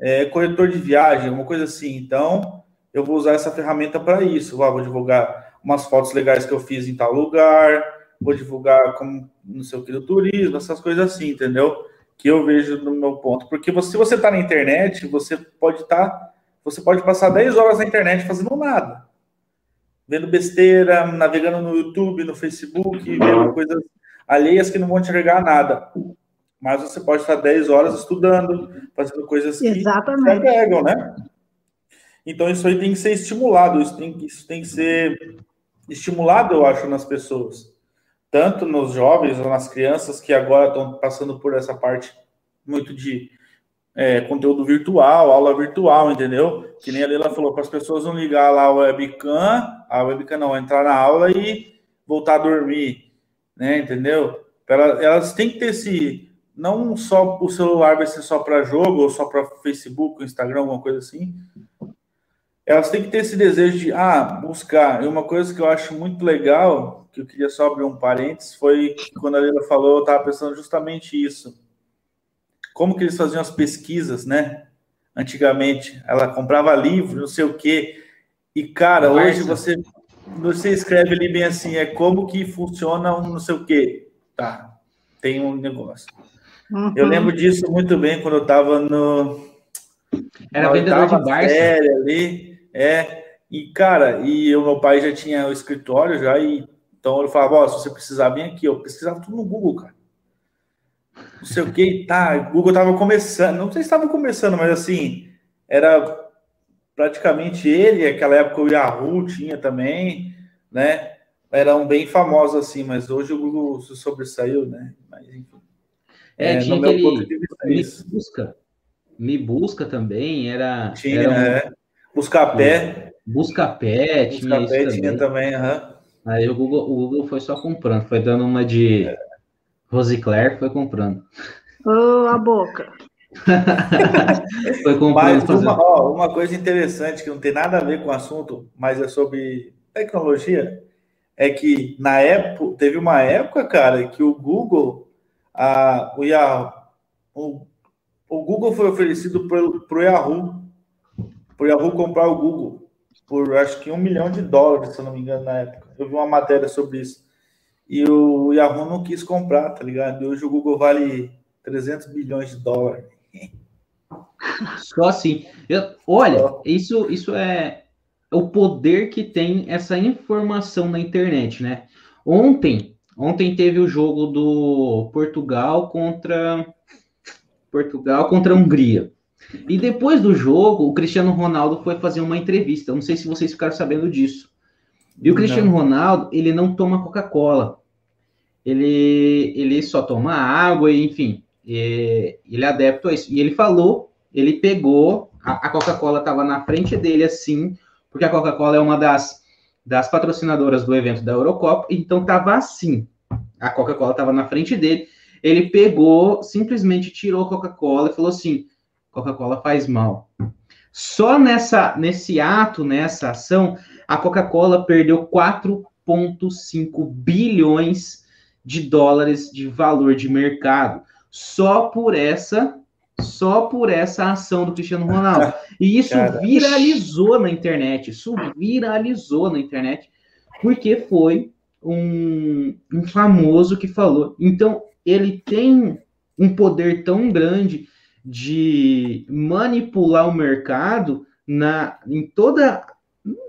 é, corretor de viagem, uma coisa assim, então eu vou usar essa ferramenta para isso, ah, vou divulgar umas fotos legais que eu fiz em tal lugar, vou divulgar como não sei o que do turismo, essas coisas assim, entendeu? Que eu vejo no meu ponto. Porque você, se você está na internet, você pode estar. Tá, você pode passar 10 horas na internet fazendo nada. Vendo besteira, navegando no YouTube, no Facebook, vendo coisas alheias que não vão te agregar nada. Mas você pode estar 10 horas estudando, fazendo coisas que Exatamente. te agregam, né? Então isso aí tem que ser estimulado, isso tem, isso tem que ser estimulado, eu acho, nas pessoas tanto nos jovens ou nas crianças que agora estão passando por essa parte muito de é, conteúdo virtual, aula virtual, entendeu? Que nem a Leila falou, para as pessoas não ligar lá a webcam, a webcam não, entrar na aula e voltar a dormir, né? Entendeu? Elas, elas têm que ter esse. Não só o celular vai ser só para jogo, ou só para Facebook, Instagram, alguma coisa assim. Elas têm que ter esse desejo de ah, buscar. E uma coisa que eu acho muito legal que eu queria só abrir um parênteses foi que quando a Leila falou, eu estava pensando justamente isso. Como que eles faziam as pesquisas, né? Antigamente, ela comprava livro, não sei o quê. E, cara, Nossa. hoje você, você escreve ali bem assim, é como que funciona um não sei o quê. Tá, tem um negócio. Uhum. Eu lembro disso muito bem quando eu estava no... Era vendedor de Barça. ali, é... E, cara, e o meu pai já tinha o escritório já, e então ele falava, oh, se você precisar, vem aqui. Eu pesquisava tudo no Google, cara. Não sei o que, tá. O Google estava começando, não sei se estava começando, mas assim, era praticamente ele, aquela época o Yahoo tinha também, né? Eram bem famosos assim, mas hoje o Google se sobressaiu, né? Mas enfim. É, é tinha aquele é me busca. Me busca também, era. Tinha, era um... é. Busca pé. Busca pé, tinha Busca pé tinha também, aham. Aí o Google, o Google foi só comprando, foi dando uma de Rosicler, foi comprando. Ô, oh, a boca. foi comprando. Mas uma, ó, uma coisa interessante que não tem nada a ver com o assunto, mas é sobre tecnologia, é que na época, teve uma época, cara, que o Google, a, o, Yahoo, o, o Google foi oferecido para o Yahoo, para o Yahoo comprar o Google por acho que um milhão de dólares, se eu não me engano, na época. Eu vi uma matéria sobre isso. E o Yahoo não quis comprar, tá ligado? E hoje o Google vale 300 bilhões de dólares. Só assim. Eu, olha, isso, isso é o poder que tem essa informação na internet, né? Ontem, ontem teve o jogo do Portugal contra Portugal contra a Hungria. E depois do jogo, o Cristiano Ronaldo foi fazer uma entrevista. Não sei se vocês ficaram sabendo disso. E o Cristiano não. Ronaldo, ele não toma Coca-Cola. Ele, ele só toma água, e, enfim. E, ele é adepto a isso. E ele falou, ele pegou, a, a Coca-Cola estava na frente dele assim, porque a Coca-Cola é uma das, das patrocinadoras do evento da Eurocopa, então estava assim. A Coca-Cola estava na frente dele. Ele pegou, simplesmente tirou a Coca-Cola e falou assim: Coca-Cola faz mal. Só nessa, nesse ato, nessa ação, a Coca-Cola perdeu 4,5 bilhões de dólares de valor de mercado. Só por essa só por essa ação do Cristiano Ronaldo. E isso Cara. viralizou na internet, isso viralizou na internet, porque foi um, um famoso que falou. Então, ele tem um poder tão grande de manipular o mercado na, em toda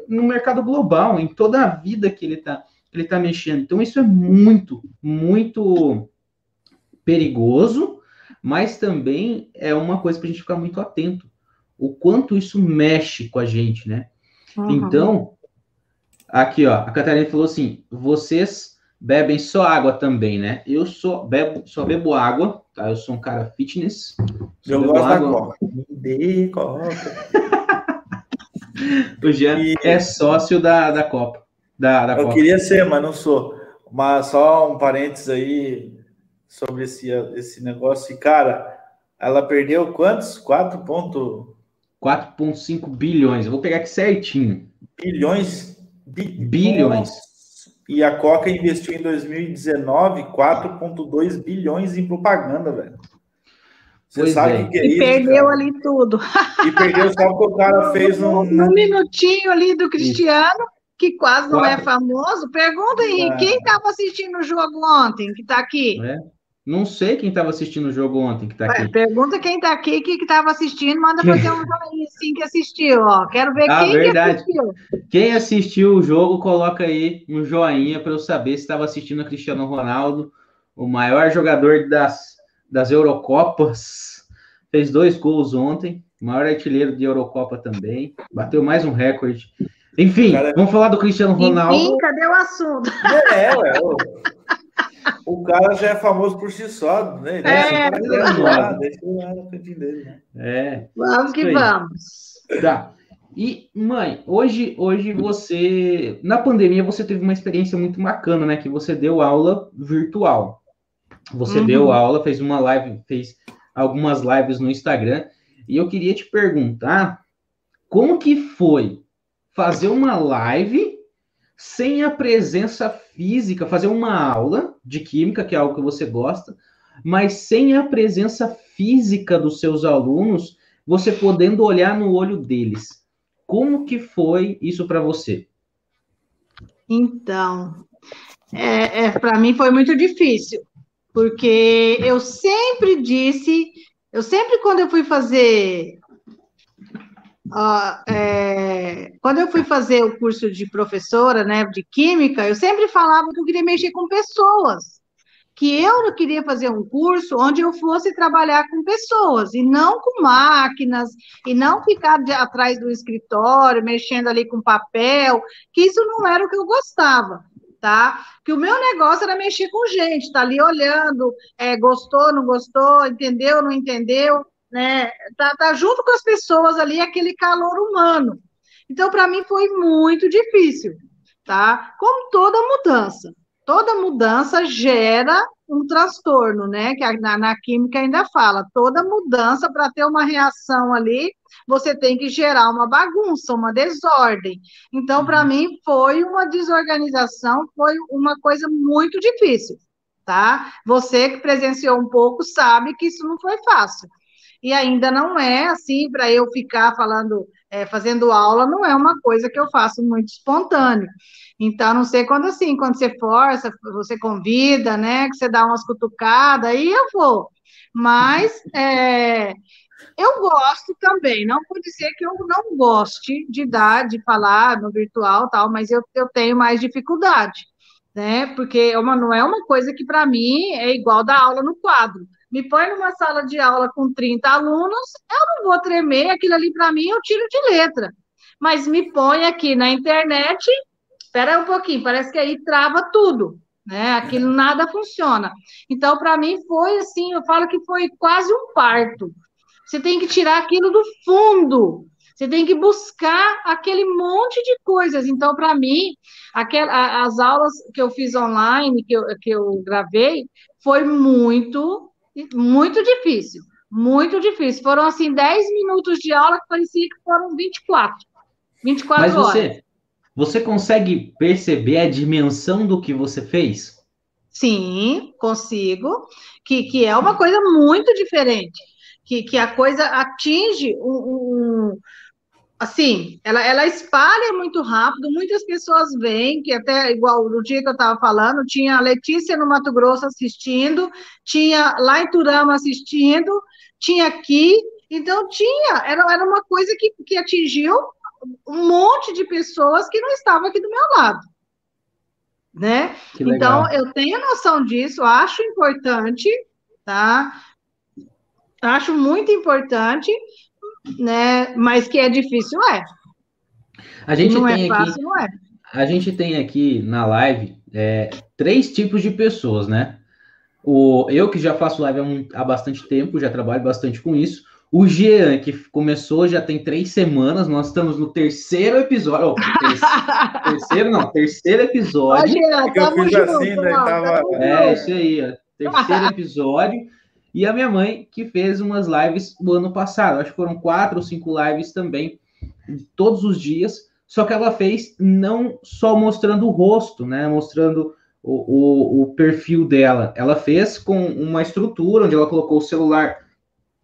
no mercado global, em toda a vida que ele está ele tá mexendo. Então, isso é muito, muito perigoso, mas também é uma coisa para a gente ficar muito atento. O quanto isso mexe com a gente, né? Uhum. Então, aqui, ó, a Catarina falou assim: vocês bebem só água também, né? Eu só bebo, só bebo água, tá? Eu sou um cara fitness. Eu gosto água. da coca. Me dê coca. o Jean e... é sócio da, da Copa. Da, da eu Copa. queria ser, mas não sou. Mas só um parênteses aí sobre esse, esse negócio. E, cara, ela perdeu quantos? 4 ponto... 4,5 bilhões. Eu vou pegar aqui certinho. Bilhões? Bi bilhões. E a Coca investiu em 2019 4,2 bilhões em propaganda, velho. Você pois sabe o é. que, é e isso? perdeu cara? ali tudo. E perdeu só porque o cara fez um. Um minutinho ali do Cristiano, isso. que quase não é famoso. Pergunta aí, é. quem estava assistindo o jogo ontem, que está aqui? É. Não sei quem estava assistindo o jogo ontem que está aqui. Pergunta quem está aqui que estava assistindo, manda fazer um joinha assim que assistiu, ó. Quero ver ah, quem verdade. que assistiu. Quem assistiu o jogo, coloca aí um joinha para eu saber se estava assistindo a Cristiano Ronaldo, o maior jogador das das Eurocopas, fez dois gols ontem, maior artilheiro de Eurocopa também, bateu mais um recorde. Enfim, cara... vamos falar do Cristiano Ronaldo. Enfim, cadê o assunto? É, ué, o, o cara já é famoso por si só, né? É, deixa lá, deixa lá no cantinho dele, né? É. Vamos que vamos. Tá. E, mãe, hoje, hoje você, na pandemia, você teve uma experiência muito bacana, né? Que você deu aula virtual. Você uhum. deu aula, fez uma live, fez algumas lives no Instagram, e eu queria te perguntar como que foi fazer uma live sem a presença física, fazer uma aula de química, que é algo que você gosta, mas sem a presença física dos seus alunos, você podendo olhar no olho deles. Como que foi isso para você? Então, é, é para mim foi muito difícil, porque eu sempre disse, eu sempre quando eu fui fazer, é, quando eu fui fazer o curso de professora, né, de química, eu sempre falava que eu queria mexer com pessoas, que eu não queria fazer um curso onde eu fosse trabalhar com pessoas e não com máquinas e não ficar de, atrás do escritório mexendo ali com papel, que isso não era o que eu gostava tá? Que o meu negócio era mexer com gente, tá ali olhando, é, gostou, não gostou, entendeu, não entendeu, né? Tá, tá junto com as pessoas ali, aquele calor humano. Então, para mim foi muito difícil, tá? Como toda mudança. Toda mudança gera um transtorno, né? Que na, na química ainda fala, toda mudança para ter uma reação ali, você tem que gerar uma bagunça, uma desordem. Então, para uhum. mim, foi uma desorganização, foi uma coisa muito difícil, tá? Você que presenciou um pouco sabe que isso não foi fácil. E ainda não é assim para eu ficar falando, é, fazendo aula, não é uma coisa que eu faço muito espontâneo. Então, não sei quando assim, quando você força, você convida, né? Que você dá umas cutucadas, aí eu vou. Mas é, eu gosto também, não vou dizer que eu não goste de dar, de falar no virtual tal, mas eu, eu tenho mais dificuldade, né? Porque é uma, não é uma coisa que para mim é igual dar aula no quadro. Me põe numa sala de aula com 30 alunos, eu não vou tremer, aquilo ali para mim eu tiro de letra. Mas me põe aqui na internet, espera um pouquinho, parece que aí trava tudo, né? Aquilo nada funciona. Então, para mim foi assim, eu falo que foi quase um parto você tem que tirar aquilo do fundo. Você tem que buscar aquele monte de coisas. Então, para mim, aquela, as aulas que eu fiz online, que eu, que eu gravei, foi muito, muito difícil. Muito difícil. Foram, assim, 10 minutos de aula que parecia que foram 24. 24 Mas você, horas. Você consegue perceber a dimensão do que você fez? Sim, consigo, que, que é uma coisa muito diferente, que, que a coisa atinge um, um assim, ela, ela espalha muito rápido, muitas pessoas vêm, que até igual no dia que eu estava falando, tinha a Letícia no Mato Grosso assistindo, tinha lá em Turama assistindo, tinha aqui, então tinha, era, era uma coisa que, que atingiu um monte de pessoas que não estavam aqui do meu lado. Né? Então, eu tenho noção disso, acho importante, tá? Acho muito importante, né? Mas que é difícil, é. A gente não é tem é fácil, aqui, não é. A gente tem aqui na live é, três tipos de pessoas, né? O, eu que já faço live há, um, há bastante tempo, já trabalho bastante com isso. O Jean, que começou já tem três semanas, nós estamos no terceiro episódio. Oh, terceiro, terceiro, não, terceiro episódio. Ô, Jean, é eu fiz junto, assim, né? Tava... É, isso aí, ó, terceiro episódio. E a minha mãe, que fez umas lives no ano passado, acho que foram quatro ou cinco lives também, todos os dias. Só que ela fez não só mostrando o rosto, né? Mostrando o, o, o perfil dela. Ela fez com uma estrutura onde ela colocou o celular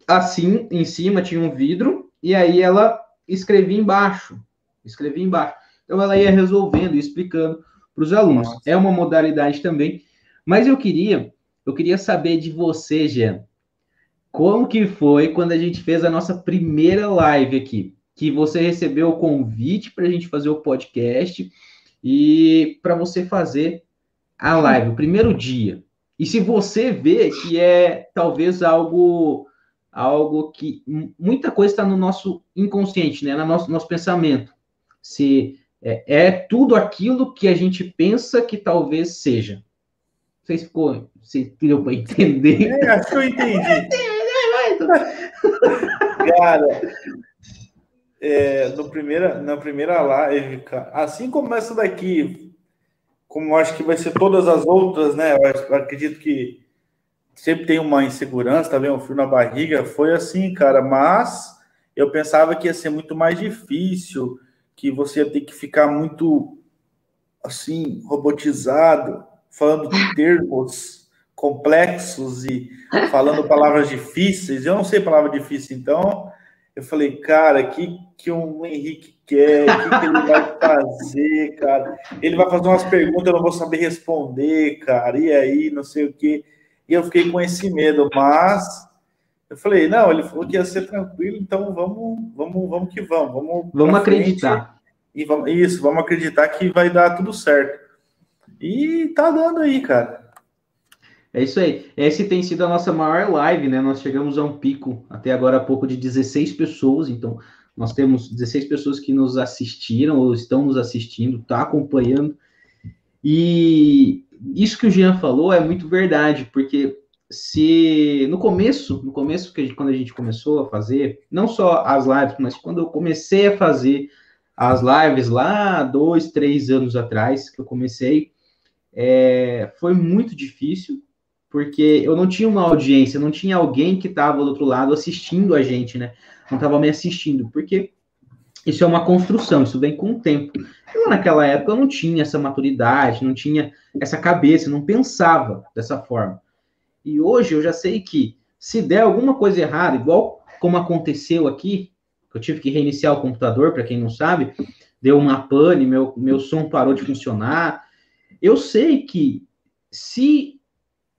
assim, em cima tinha um vidro, e aí ela escrevia embaixo. Escrevia embaixo. Então ela ia resolvendo e explicando para os alunos. Nossa. É uma modalidade também. Mas eu queria eu queria saber de você, Jean, como que foi quando a gente fez a nossa primeira live aqui? Que você recebeu o convite para a gente fazer o podcast e para você fazer a live, o primeiro dia. E se você vê que é talvez algo algo que muita coisa está no nosso inconsciente, né, no nosso, nosso pensamento. Se é, é tudo aquilo que a gente pensa que talvez seja sei se ficou, se deu para entender. É, acho que eu entendi. Cara, é, no primeira, na primeira live, assim como essa daqui, como acho que vai ser todas as outras, né? Eu acredito que sempre tem uma insegurança, tá vendo? Um frio na barriga, foi assim, cara, mas eu pensava que ia ser muito mais difícil, que você ia ter que ficar muito assim, robotizado falando termos complexos e falando palavras difíceis. Eu não sei palavra difícil, então eu falei, cara, o que, que o Henrique quer? O que, que, ele vai fazer, cara? Ele vai fazer umas perguntas, eu não vou saber responder, cara. E aí, não sei o quê. E eu fiquei com esse medo, mas eu falei, não, ele falou que ia ser tranquilo, então vamos, vamos, vamos que vamos. Vamos, vamos acreditar. E vamos, isso, vamos acreditar que vai dar tudo certo. E tá dando aí, cara. É isso aí. Esse tem sido a nossa maior live, né? Nós chegamos a um pico até agora há pouco de 16 pessoas, então nós temos 16 pessoas que nos assistiram ou estão nos assistindo, tá acompanhando. E isso que o Jean falou é muito verdade, porque se no começo, no começo que quando a gente começou a fazer, não só as lives, mas quando eu comecei a fazer as lives lá dois, três anos atrás que eu comecei, é, foi muito difícil, porque eu não tinha uma audiência, não tinha alguém que estava do outro lado assistindo a gente, né? Não estava me assistindo, porque isso é uma construção, isso vem com o tempo. Eu, naquela época, eu não tinha essa maturidade, não tinha essa cabeça, não pensava dessa forma. E hoje eu já sei que se der alguma coisa errada, igual como aconteceu aqui, eu tive que reiniciar o computador, para quem não sabe, deu uma pane, meu, meu som parou de funcionar, eu sei que se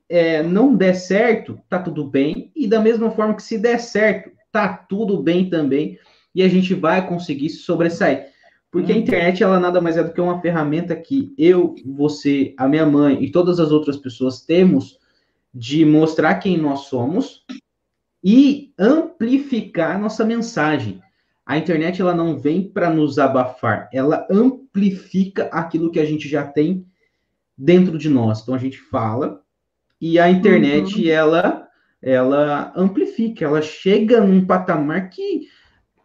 é, não der certo, tá tudo bem, e da mesma forma que se der certo, tá tudo bem também, e a gente vai conseguir se sobressair. Porque a uhum. internet, ela nada mais é do que uma ferramenta que eu, você, a minha mãe e todas as outras pessoas temos de mostrar quem nós somos e amplificar nossa mensagem. A internet, ela não vem para nos abafar, ela amplifica aquilo que a gente já tem dentro de nós. Então a gente fala e a internet uhum. ela ela amplifica, ela chega num patamar que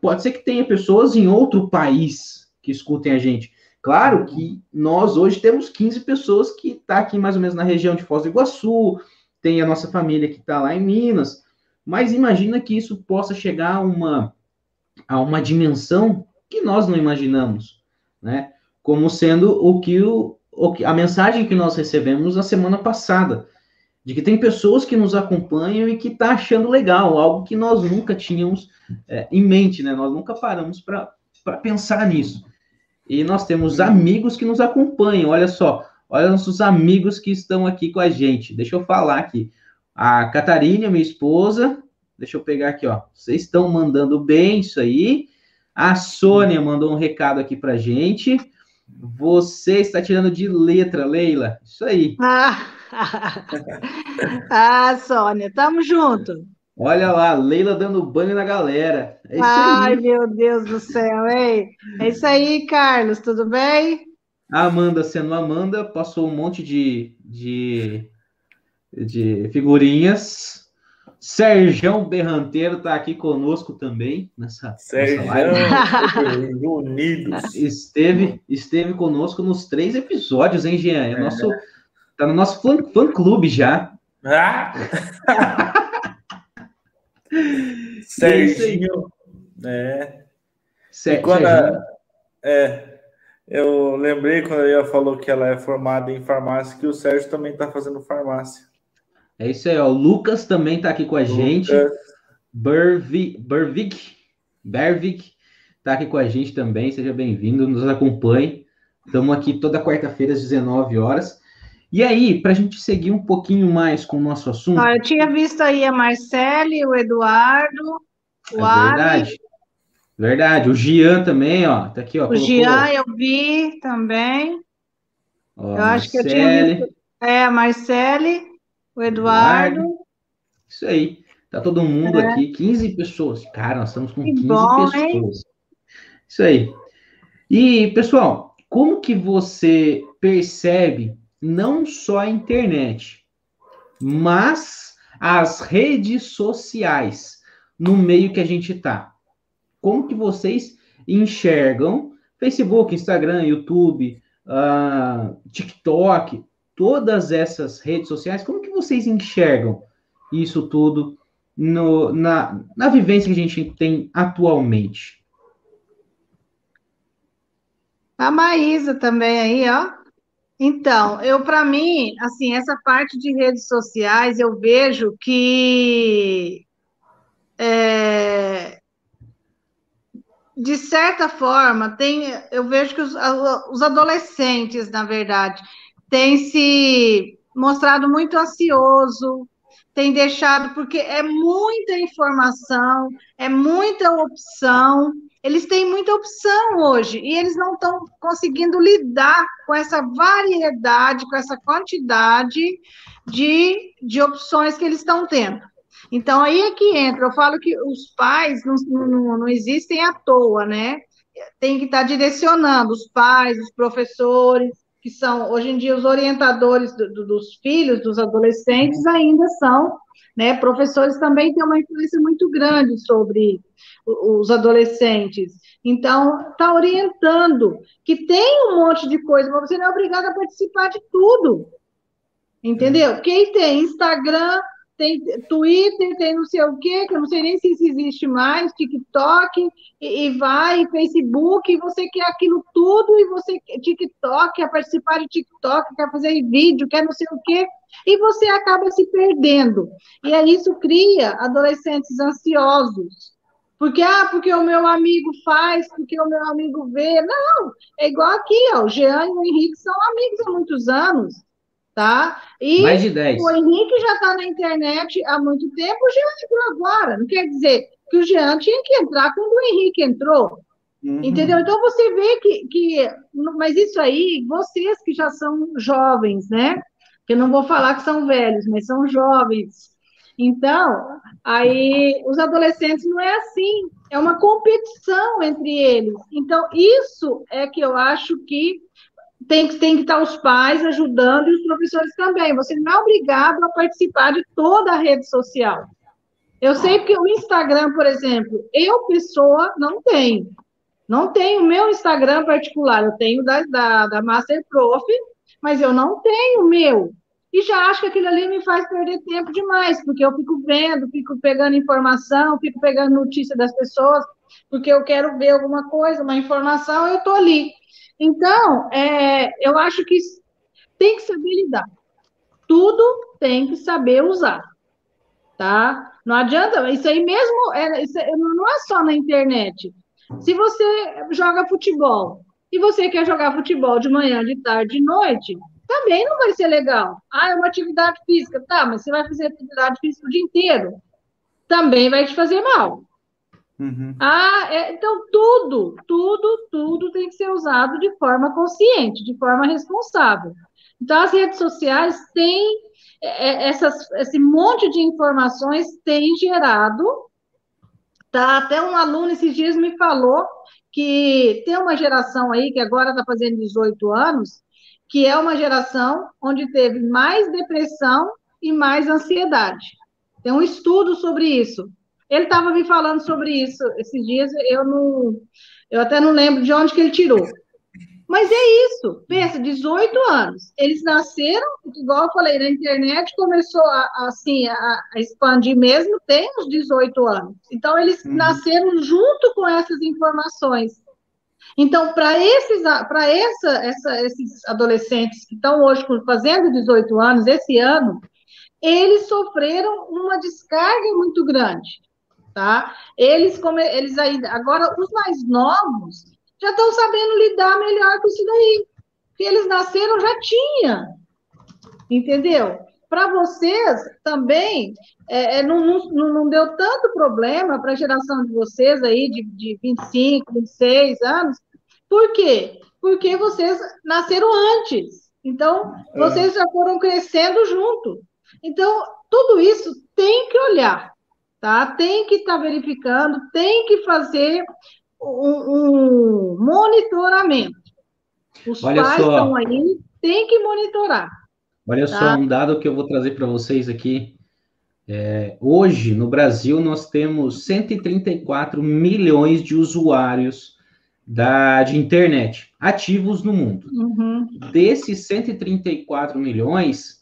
pode ser que tenha pessoas em outro país que escutem a gente. Claro que nós hoje temos 15 pessoas que está aqui mais ou menos na região de Foz do Iguaçu, tem a nossa família que está lá em Minas, mas imagina que isso possa chegar a uma, a uma dimensão que nós não imaginamos, né? Como sendo o que o, a mensagem que nós recebemos na semana passada, de que tem pessoas que nos acompanham e que tá achando legal, algo que nós nunca tínhamos é, em mente, né? Nós nunca paramos para pensar nisso. E nós temos amigos que nos acompanham, olha só, olha nossos amigos que estão aqui com a gente. Deixa eu falar aqui. A Catarina, minha esposa, deixa eu pegar aqui, ó. Vocês estão mandando bem isso aí. A Sônia mandou um recado aqui pra gente. Você está tirando de letra, Leila. Isso aí. Ah, ah Sônia, tamo junto. Olha lá, Leila dando banho na galera. É Ai, meu Deus do céu, hein? É isso aí, Carlos, tudo bem? A Amanda sendo Amanda, passou um monte de, de, de figurinhas. Serjão Berranteiro está aqui conosco também nessa, Serjão, live. Unidos. Esteve, esteve conosco nos três episódios, hein, Jean? É. Nosso, tá no nosso fã, fã clube já. Ah! Serginho. É. Ser, quando a, é, eu lembrei quando ela falou que ela é formada em farmácia, que o Sérgio também está fazendo farmácia. É isso aí, ó. O Lucas também está aqui com a Lucas. gente. Bervik, Bervik, Bervik está aqui com a gente também. Seja bem-vindo, nos acompanhe. Estamos aqui toda quarta-feira às 19 horas. E aí, para a gente seguir um pouquinho mais com o nosso assunto. Ah, eu tinha visto aí a Marcele, o Eduardo, o é Verdade. Verdade. O Gian também, ó. Tá aqui, ó. O colocou... Gian eu vi também. Ó, eu Marcele. acho que eu tinha visto. É, a Marcele, o Eduardo. Eduardo. Isso aí. Tá todo mundo é. aqui, 15 pessoas. Cara, nós estamos com que 15 bom, pessoas. Hein? Isso aí. E, pessoal, como que você percebe não só a internet, mas as redes sociais no meio que a gente está. Como que vocês enxergam Facebook, Instagram, YouTube, uh, TikTok, todas essas redes sociais, como que vocês enxergam isso tudo no, na, na vivência que a gente tem atualmente? A Maísa também aí, ó. Então, eu para mim, assim, essa parte de redes sociais, eu vejo que é, de certa forma tem, eu vejo que os, os adolescentes, na verdade, têm se mostrado muito ansioso, tem deixado, porque é muita informação, é muita opção, eles têm muita opção hoje e eles não estão conseguindo lidar com essa variedade, com essa quantidade de, de opções que eles estão tendo. Então, aí é que entra. Eu falo que os pais não, não, não existem à toa, né? Tem que estar direcionando os pais, os professores, que são, hoje em dia, os orientadores do, do, dos filhos, dos adolescentes, ainda são, né? Professores também têm uma influência muito grande sobre os adolescentes. Então, está orientando que tem um monte de coisa, mas você não é obrigado a participar de tudo. Entendeu? Quem tem Instagram, tem Twitter, tem não sei o quê, que eu não sei nem se isso existe mais, TikTok, e, e vai, Facebook, e você quer aquilo tudo, e você TikTok, quer participar de TikTok, quer fazer vídeo, quer não sei o quê, e você acaba se perdendo. E aí isso cria adolescentes ansiosos, porque, ah, porque o meu amigo faz, porque o meu amigo vê. Não, é igual aqui, ó, o Jean e o Henrique são amigos há muitos anos, tá? E Mais de 10. o Henrique já está na internet há muito tempo, o Jean entrou agora. Não quer dizer que o Jean tinha que entrar quando o Henrique entrou. Uhum. Entendeu? Então você vê que, que. Mas isso aí, vocês que já são jovens, né? Que eu não vou falar que são velhos, mas são jovens então, aí os adolescentes não é assim, é uma competição entre eles. Então, isso é que eu acho que tem, tem que estar os pais ajudando e os professores também. Você não é obrigado a participar de toda a rede social. Eu sei que o Instagram, por exemplo, eu, pessoa, não tenho. Não tenho meu Instagram particular, eu tenho da, da, da Master Prof, mas eu não tenho o meu e já acho que aquilo ali me faz perder tempo demais, porque eu fico vendo, fico pegando informação, fico pegando notícia das pessoas, porque eu quero ver alguma coisa, uma informação, eu estou ali. Então, é, eu acho que tem que saber lidar. Tudo tem que saber usar, tá? Não adianta, isso aí mesmo, é, isso é, não é só na internet. Se você joga futebol e você quer jogar futebol de manhã, de tarde, de noite, também não vai ser legal. Ah, é uma atividade física, tá, mas você vai fazer atividade física o dia inteiro, também vai te fazer mal. Uhum. Ah, é, então tudo, tudo, tudo tem que ser usado de forma consciente, de forma responsável. Então, as redes sociais têm é, é, essas, esse monte de informações tem gerado. Tá? Até um aluno esses dias me falou que tem uma geração aí que agora está fazendo 18 anos, que é uma geração onde teve mais depressão e mais ansiedade. Tem um estudo sobre isso. Ele estava me falando sobre isso esses dias, eu não, eu até não lembro de onde que ele tirou. Mas é isso, pensa, 18 anos. Eles nasceram, igual eu falei, na internet começou a, assim, a, a expandir mesmo, tem uns 18 anos. Então, eles uhum. nasceram junto com essas informações. Então, para esses, para essa, essa, esses adolescentes que estão hoje fazendo 18 anos, esse ano, eles sofreram uma descarga muito grande, tá? Eles, como eles ainda, agora os mais novos, já estão sabendo lidar melhor com isso daí. Porque eles nasceram, já tinha. Entendeu? Para vocês também, é, é, não, não, não deu tanto problema para a geração de vocês aí, de, de 25, 26 anos. Por quê? Porque vocês nasceram antes. Então, é. vocês já foram crescendo junto. Então, tudo isso tem que olhar, tá? Tem que estar tá verificando, tem que fazer um, um monitoramento. Os Olha pais só. estão aí, tem que monitorar. Olha tá? só, um dado que eu vou trazer para vocês aqui. É, hoje, no Brasil, nós temos 134 milhões de usuários da, de internet ativos no mundo. Uhum. Desses 134 milhões,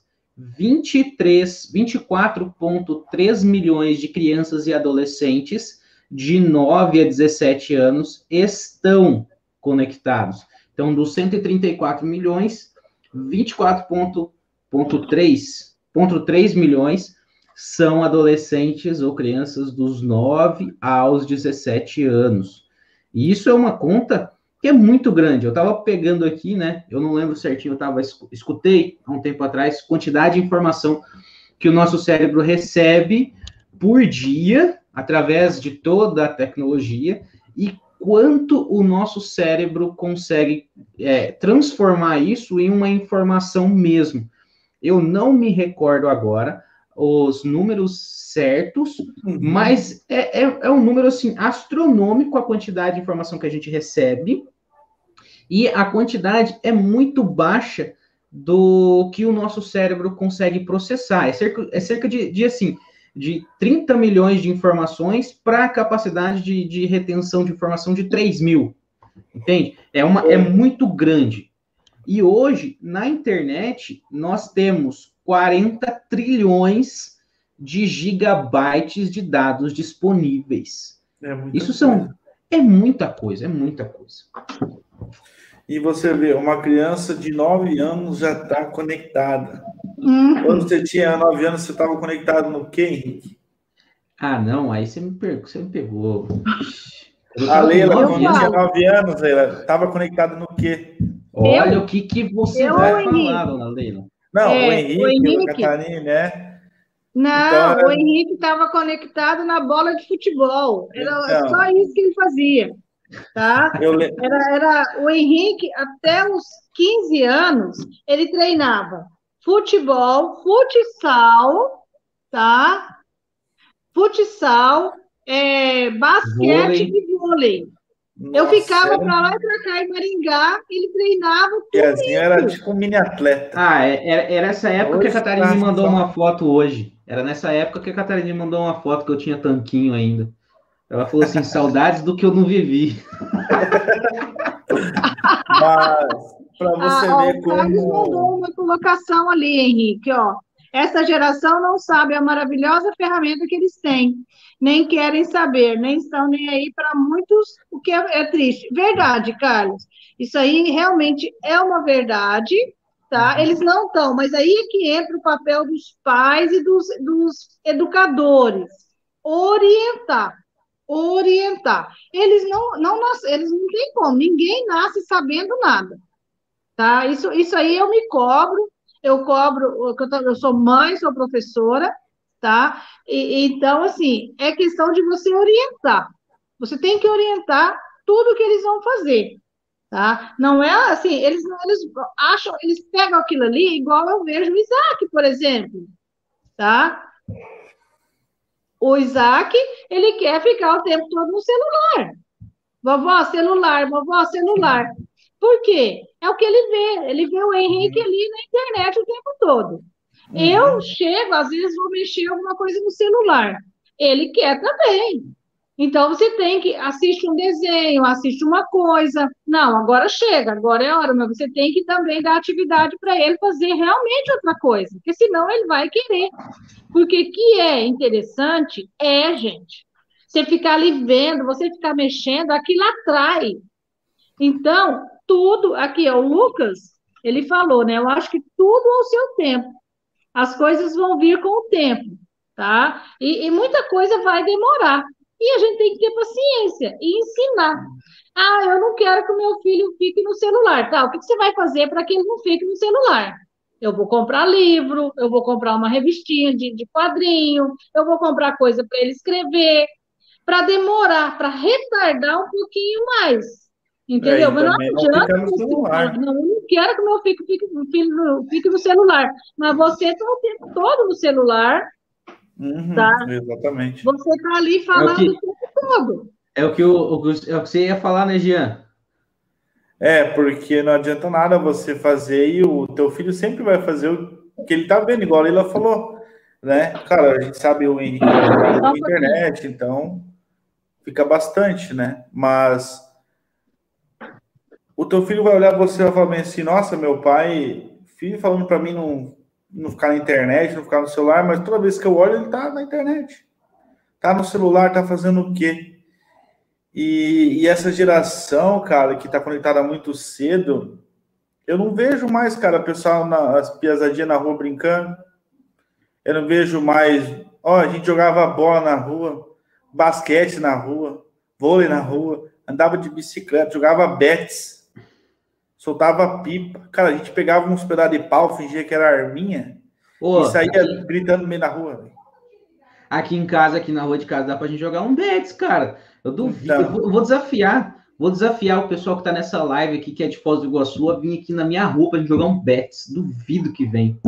23, 24,3 milhões de crianças e adolescentes de 9 a 17 anos estão conectados. Então, dos 134 milhões, 24,3 milhões são adolescentes ou crianças dos 9 aos 17 anos. E isso é uma conta que é muito grande. Eu estava pegando aqui, né? Eu não lembro certinho, eu tava, escutei há um tempo atrás, quantidade de informação que o nosso cérebro recebe por dia através de toda a tecnologia e quanto o nosso cérebro consegue é, transformar isso em uma informação mesmo. Eu não me recordo agora os números certos, uhum. mas é, é, é, um número assim astronômico a quantidade de informação que a gente recebe e a quantidade é muito baixa do que o nosso cérebro consegue processar. É cerca, é cerca de, de assim de 30 milhões de informações para a capacidade de, de, retenção de informação de 3 mil. Entende? É, uma, é muito grande. E hoje, na internet, nós temos 40 trilhões de gigabytes de dados disponíveis. É Isso são. É muita coisa, é muita coisa. E você vê, uma criança de 9 anos já está conectada. Uhum. Quando você tinha 9 anos, você estava conectado no quê, Henrique? Ah, não, aí você me, per... você me pegou. A Leila, quando tinha 9 anos, ela estava conectada no quê? Olha eu? o que, que você eu, vai falar, Leila. Não, é, o Henrique, o, Henrique. Catarina, né? Não, então, era... o Henrique estava conectado na bola de futebol. Era então, só isso que ele fazia tá? Era, era o Henrique, até os 15 anos, ele treinava futebol, futsal, tá? Futsal, é, basquete vôlei. e vôlei. Nossa, eu ficava para lá e para cá em Maringá, ele treinava E assim era tipo um mini atleta. Ah, é, era, era essa época hoje que a Catarina tá me mandou uma foto hoje. Era nessa época que a Catarina me mandou uma foto que eu tinha tanquinho ainda. Ela falou assim: saudades do que eu não vivi. Mas, para você ah, ver ó, como. O mandou uma colocação ali, Henrique, ó. Essa geração não sabe a maravilhosa ferramenta que eles têm, nem querem saber, nem estão nem aí para muitos, o que é, é triste. Verdade, Carlos. Isso aí realmente é uma verdade, tá? Uhum. Eles não estão, mas aí é que entra o papel dos pais e dos, dos educadores. Orientar. Orientar. Eles não, não, eles não têm como, ninguém nasce sabendo nada. Tá? Isso, isso aí eu me cobro, eu cobro, eu sou mãe, sou professora, tá? E, então, assim, é questão de você orientar. Você tem que orientar tudo que eles vão fazer, tá? Não é assim, eles, eles acham, eles pegam aquilo ali igual eu vejo o Isaac, por exemplo, tá? O Isaac, ele quer ficar o tempo todo no celular. Vovó, celular, vovó, celular. Por quê? É o que ele vê. Ele vê o Henrique uhum. ali na internet o tempo todo. Uhum. Eu chego, às vezes vou mexer alguma coisa no celular. Ele quer também. Então você tem que assistir um desenho, assiste uma coisa. Não, agora chega, agora é hora, mas você tem que também dar atividade para ele fazer realmente outra coisa, porque senão ele vai querer. Porque que é interessante é, gente, você ficar ali vendo, você ficar mexendo, aquilo atrai. Então, tudo, aqui, ó, o Lucas, ele falou, né? Eu acho que tudo ao seu tempo. As coisas vão vir com o tempo, tá? E, e muita coisa vai demorar. E a gente tem que ter paciência e ensinar. Ah, eu não quero que o meu filho fique no celular. Tá, o que você vai fazer para que ele não fique no celular? Eu vou comprar livro, eu vou comprar uma revistinha de, de quadrinho, eu vou comprar coisa para ele escrever, para demorar, para retardar um pouquinho mais. Entendeu? É, mas não adianta não, celular. não, eu não quero que meu filho fique, filho fique no celular. Mas você está o tempo todo no celular. Uhum, tá? Exatamente. Você está ali falando é o, que, o tempo todo. É o que, o, o, é o que você ia falar, né, Jean? É, porque não adianta nada você fazer e o teu filho sempre vai fazer o que ele tá vendo, igual a Leila falou, né? Cara, a gente sabe o Henrique na internet, então fica bastante, né? Mas o teu filho vai olhar você e vai falar assim, nossa, meu pai, filho falando para mim não, não ficar na internet, não ficar no celular, mas toda vez que eu olho, ele tá na internet. Tá no celular, tá fazendo o quê? E, e essa geração, cara, que tá conectada muito cedo, eu não vejo mais, cara, pessoal nas piazadinhas na rua brincando. Eu não vejo mais. Ó, a gente jogava bola na rua, basquete na rua, vôlei na rua, andava de bicicleta, jogava bets soltava pipa. Cara, a gente pegava uns pedaços de pau, fingia que era arminha Ô, e saía aqui... gritando no meio da rua. Aqui em casa, aqui na rua de casa, dá pra gente jogar um Betis, cara. Eu duvido. Então... Eu vou desafiar. Vou desafiar o pessoal que tá nessa live aqui, que é de Foz do Iguaçu, a vir aqui na minha rua pra gente jogar um Betis. Duvido que vem.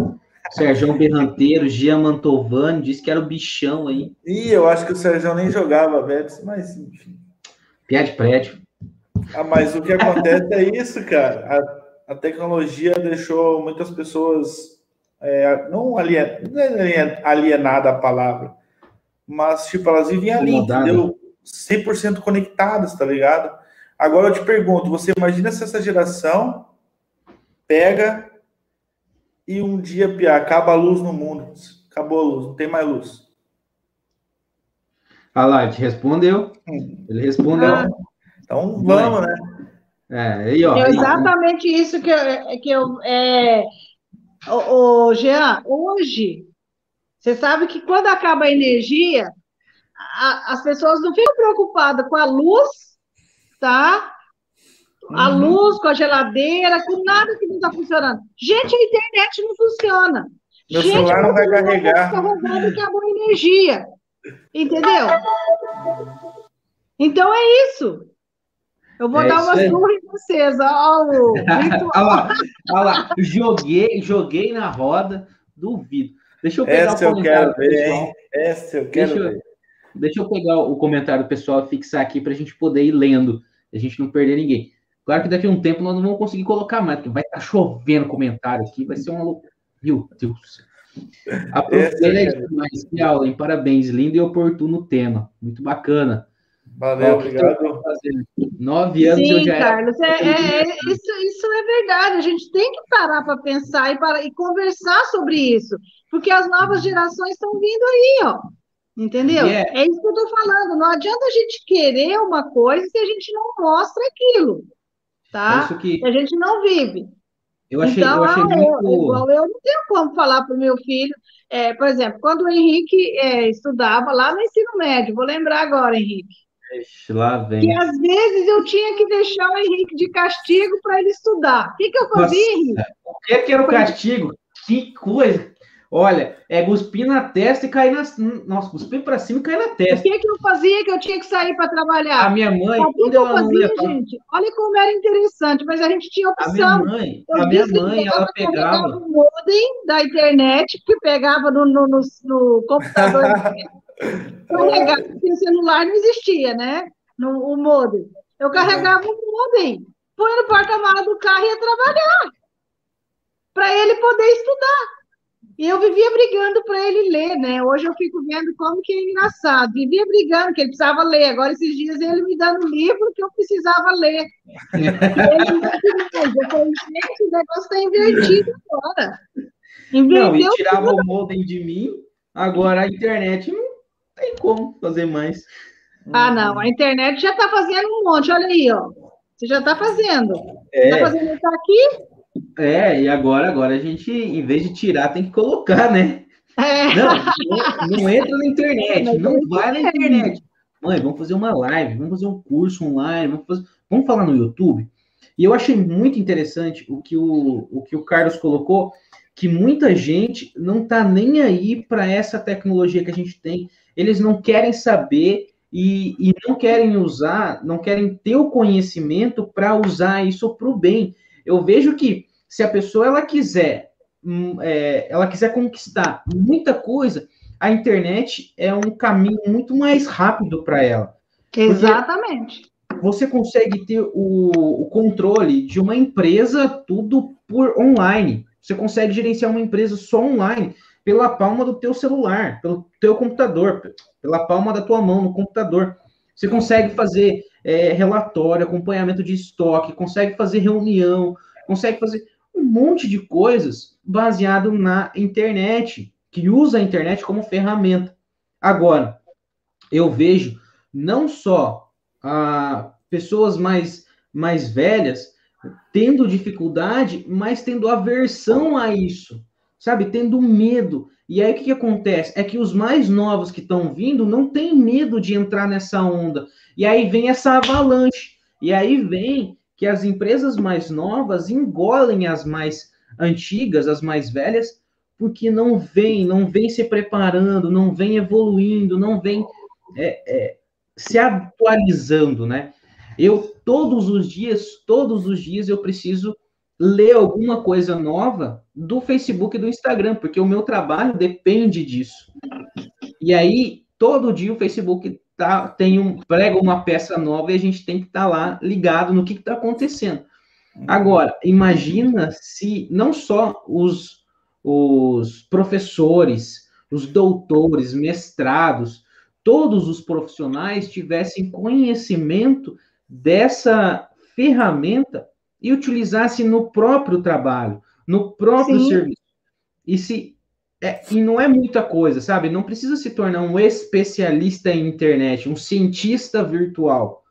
Sérgio Berranteiro, Gia Mantovani, disse que era o bichão aí. Ih, eu acho que o Sérgio nem jogava Betis, mas enfim. Piá de prédio. Ah, mas o que acontece é isso, cara. A, a tecnologia deixou muitas pessoas é, não, alien, não é alienada a palavra, mas tipo, elas vivem ali, entendeu? 100% conectadas, tá ligado? Agora eu te pergunto, você imagina se essa geração pega e um dia pia, acaba a luz no mundo, acabou a luz, não tem mais luz. Ah lá, te respondeu. Hum. Ele respondeu. Ah. Então vamos, né? É, aí, ó, é exatamente aí. isso que eu. Que eu é... o, o Jean, hoje, você sabe que quando acaba a energia, a, as pessoas não ficam preocupadas com a luz, tá? A uhum. luz, com a geladeira, com nada que não está funcionando. Gente, a internet não funciona. Meu Gente, celular não vai carregar. Carregado acabou a energia. Entendeu? Então é isso. Eu vou é dar uma surra em vocês, ó. olha lá, olha lá. Joguei, joguei na roda, duvido. Deixa eu pegar Essa o comentário eu quero ver, pessoal. Essa eu quero deixa, ver. Deixa eu pegar o comentário pessoal, fixar aqui para a gente poder ir lendo, a gente não perder ninguém. Claro que daqui a um tempo nós não vamos conseguir colocar mais, porque vai estar tá chovendo comentário aqui, vai ser uma loucura. Meu Deus. A professora é demais, que aula, hein? Parabéns, lindo e oportuno tema. Muito bacana. Valeu, obrigado. Nove anos Sim, eu já Carlos, é, é, isso, isso é verdade. A gente tem que parar para pensar e, para, e conversar sobre isso, porque as novas gerações estão vindo aí, ó. Entendeu? Yeah. É isso que eu estou falando. Não adianta a gente querer uma coisa se a gente não mostra aquilo, tá? Que... Se a gente não vive. Eu achei, então, eu achei muito... eu, igual eu não tenho como falar para o meu filho. É, por exemplo, quando o Henrique é, estudava lá no ensino médio, vou lembrar agora, Henrique. Lá vem. Que às vezes eu tinha que deixar o Henrique de castigo para ele estudar. O que, que eu fazia, Henrique? O que, que era o castigo? Que coisa! Olha, é cuspir na testa e cair na. Nossa, cuspir para cima e cair na testa. O que, que eu fazia que eu tinha que sair para trabalhar? A minha mãe. O que, que eu fazia, gente? Olha como era interessante, mas a gente tinha opção. A minha mãe, eu a minha mãe ela pegava. o modem da internet, que pegava no, no, no, no computador. carregava, porque o celular não existia, né? No, o modem. Eu carregava o modem, põe no porta-mala do carro e ia trabalhar. Para ele poder estudar. E eu vivia brigando para ele ler, né? Hoje eu fico vendo como que é engraçado. Vivia brigando, que ele precisava ler. Agora, esses dias, ele me dando livro que eu precisava ler. ele, eu falei, gente, o negócio está invertido agora. Inverteu não, e tirava tudo. o modem de mim, agora a internet não tem como fazer mais. Ah, não, a internet já está fazendo um monte, olha aí, ó. Você já está fazendo. Está é. fazendo isso aqui, é, e agora, agora a gente, em vez de tirar, tem que colocar, né? É. Não, não, não, entra na internet, não vai na internet. Mãe, vamos fazer uma live, vamos fazer um curso online, vamos, fazer, vamos falar no YouTube. E eu achei muito interessante o que o, o, que o Carlos colocou, que muita gente não está nem aí para essa tecnologia que a gente tem. Eles não querem saber e, e não querem usar, não querem ter o conhecimento para usar isso para o bem. Eu vejo que se a pessoa ela quiser, hum, é, ela quiser conquistar muita coisa, a internet é um caminho muito mais rápido para ela. Exatamente. Você consegue ter o, o, controle de uma empresa tudo por online. Você consegue gerenciar uma empresa só online pela palma do teu celular, pelo teu computador, pela palma da tua mão no computador. Você consegue fazer é, relatório, acompanhamento de estoque, consegue fazer reunião, consegue fazer um monte de coisas baseado na internet, que usa a internet como ferramenta. Agora, eu vejo não só ah, pessoas mais, mais velhas tendo dificuldade, mas tendo aversão a isso, sabe? Tendo medo. E aí o que, que acontece? É que os mais novos que estão vindo não têm medo de entrar nessa onda. E aí vem essa avalanche. E aí vem que as empresas mais novas engolem as mais antigas, as mais velhas, porque não vem, não vem se preparando, não vem evoluindo, não vem é, é, se atualizando, né? Eu todos os dias, todos os dias eu preciso ler alguma coisa nova do Facebook e do Instagram, porque o meu trabalho depende disso. E aí, todo dia o Facebook tá, tem um, prega uma peça nova e a gente tem que estar tá lá ligado no que está acontecendo. Agora, imagina se não só os, os professores, os doutores, mestrados, todos os profissionais tivessem conhecimento dessa ferramenta e utilizassem no próprio trabalho, no próprio Sim. serviço. E se é, e não é muita coisa, sabe? Não precisa se tornar um especialista em internet, um cientista virtual.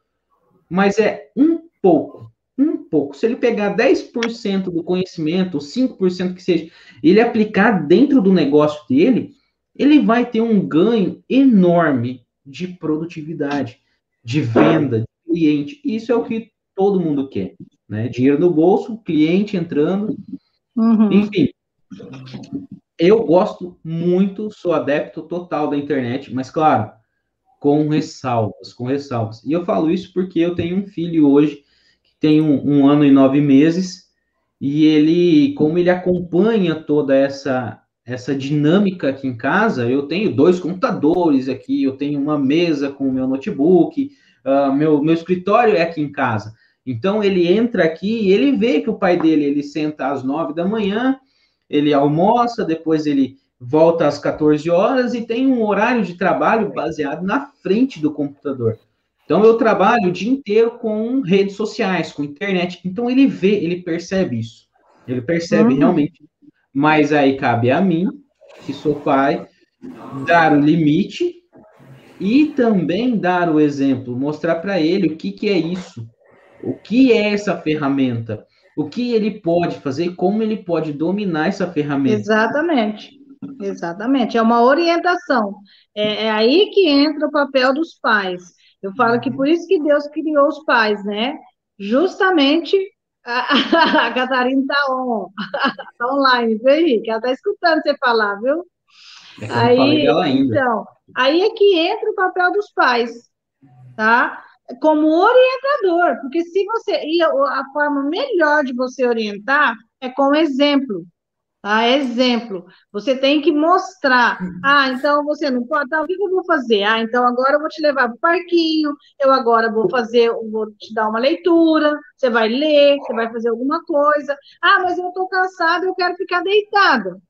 Mas é um pouco, um pouco. Se ele pegar 10% do conhecimento, 5% que seja, ele aplicar dentro do negócio dele, ele vai ter um ganho enorme de produtividade, de venda, de cliente. Isso é o que todo mundo quer, né? Dinheiro no bolso, cliente entrando, uhum. enfim. Eu gosto muito, sou adepto total da internet, mas claro, com ressalvas, com ressalvas. E eu falo isso porque eu tenho um filho hoje que tem um, um ano e nove meses e ele, como ele acompanha toda essa essa dinâmica aqui em casa, eu tenho dois computadores aqui, eu tenho uma mesa com o meu notebook, uh, meu, meu escritório é aqui em casa. Então ele entra aqui e ele vê que o pai dele ele senta às nove da manhã, ele almoça, depois ele volta às 14 horas e tem um horário de trabalho baseado na frente do computador. Então eu trabalho o dia inteiro com redes sociais, com internet. Então ele vê, ele percebe isso. Ele percebe uhum. realmente. Mas aí cabe a mim, que sou pai, dar o limite e também dar o exemplo, mostrar para ele o que, que é isso, o que é essa ferramenta, o que ele pode fazer e como ele pode dominar essa ferramenta. Exatamente, exatamente. É uma orientação. É, é aí que entra o papel dos pais. Eu falo que por isso que Deus criou os pais, né? Justamente a, a Catarina está on, tá online, viu, Henrique? Ela está escutando você falar, viu? É aí, então, aí é que entra o papel dos pais, tá? Como orientador, porque se você. E a forma melhor de você orientar é com exemplo. Tá? Exemplo. Você tem que mostrar. Ah, então você não pode. Tá, o que eu vou fazer? Ah, então agora eu vou te levar para o parquinho. Eu agora vou fazer, vou te dar uma leitura. Você vai ler, você vai fazer alguma coisa. Ah, mas eu estou cansada, eu quero ficar deitada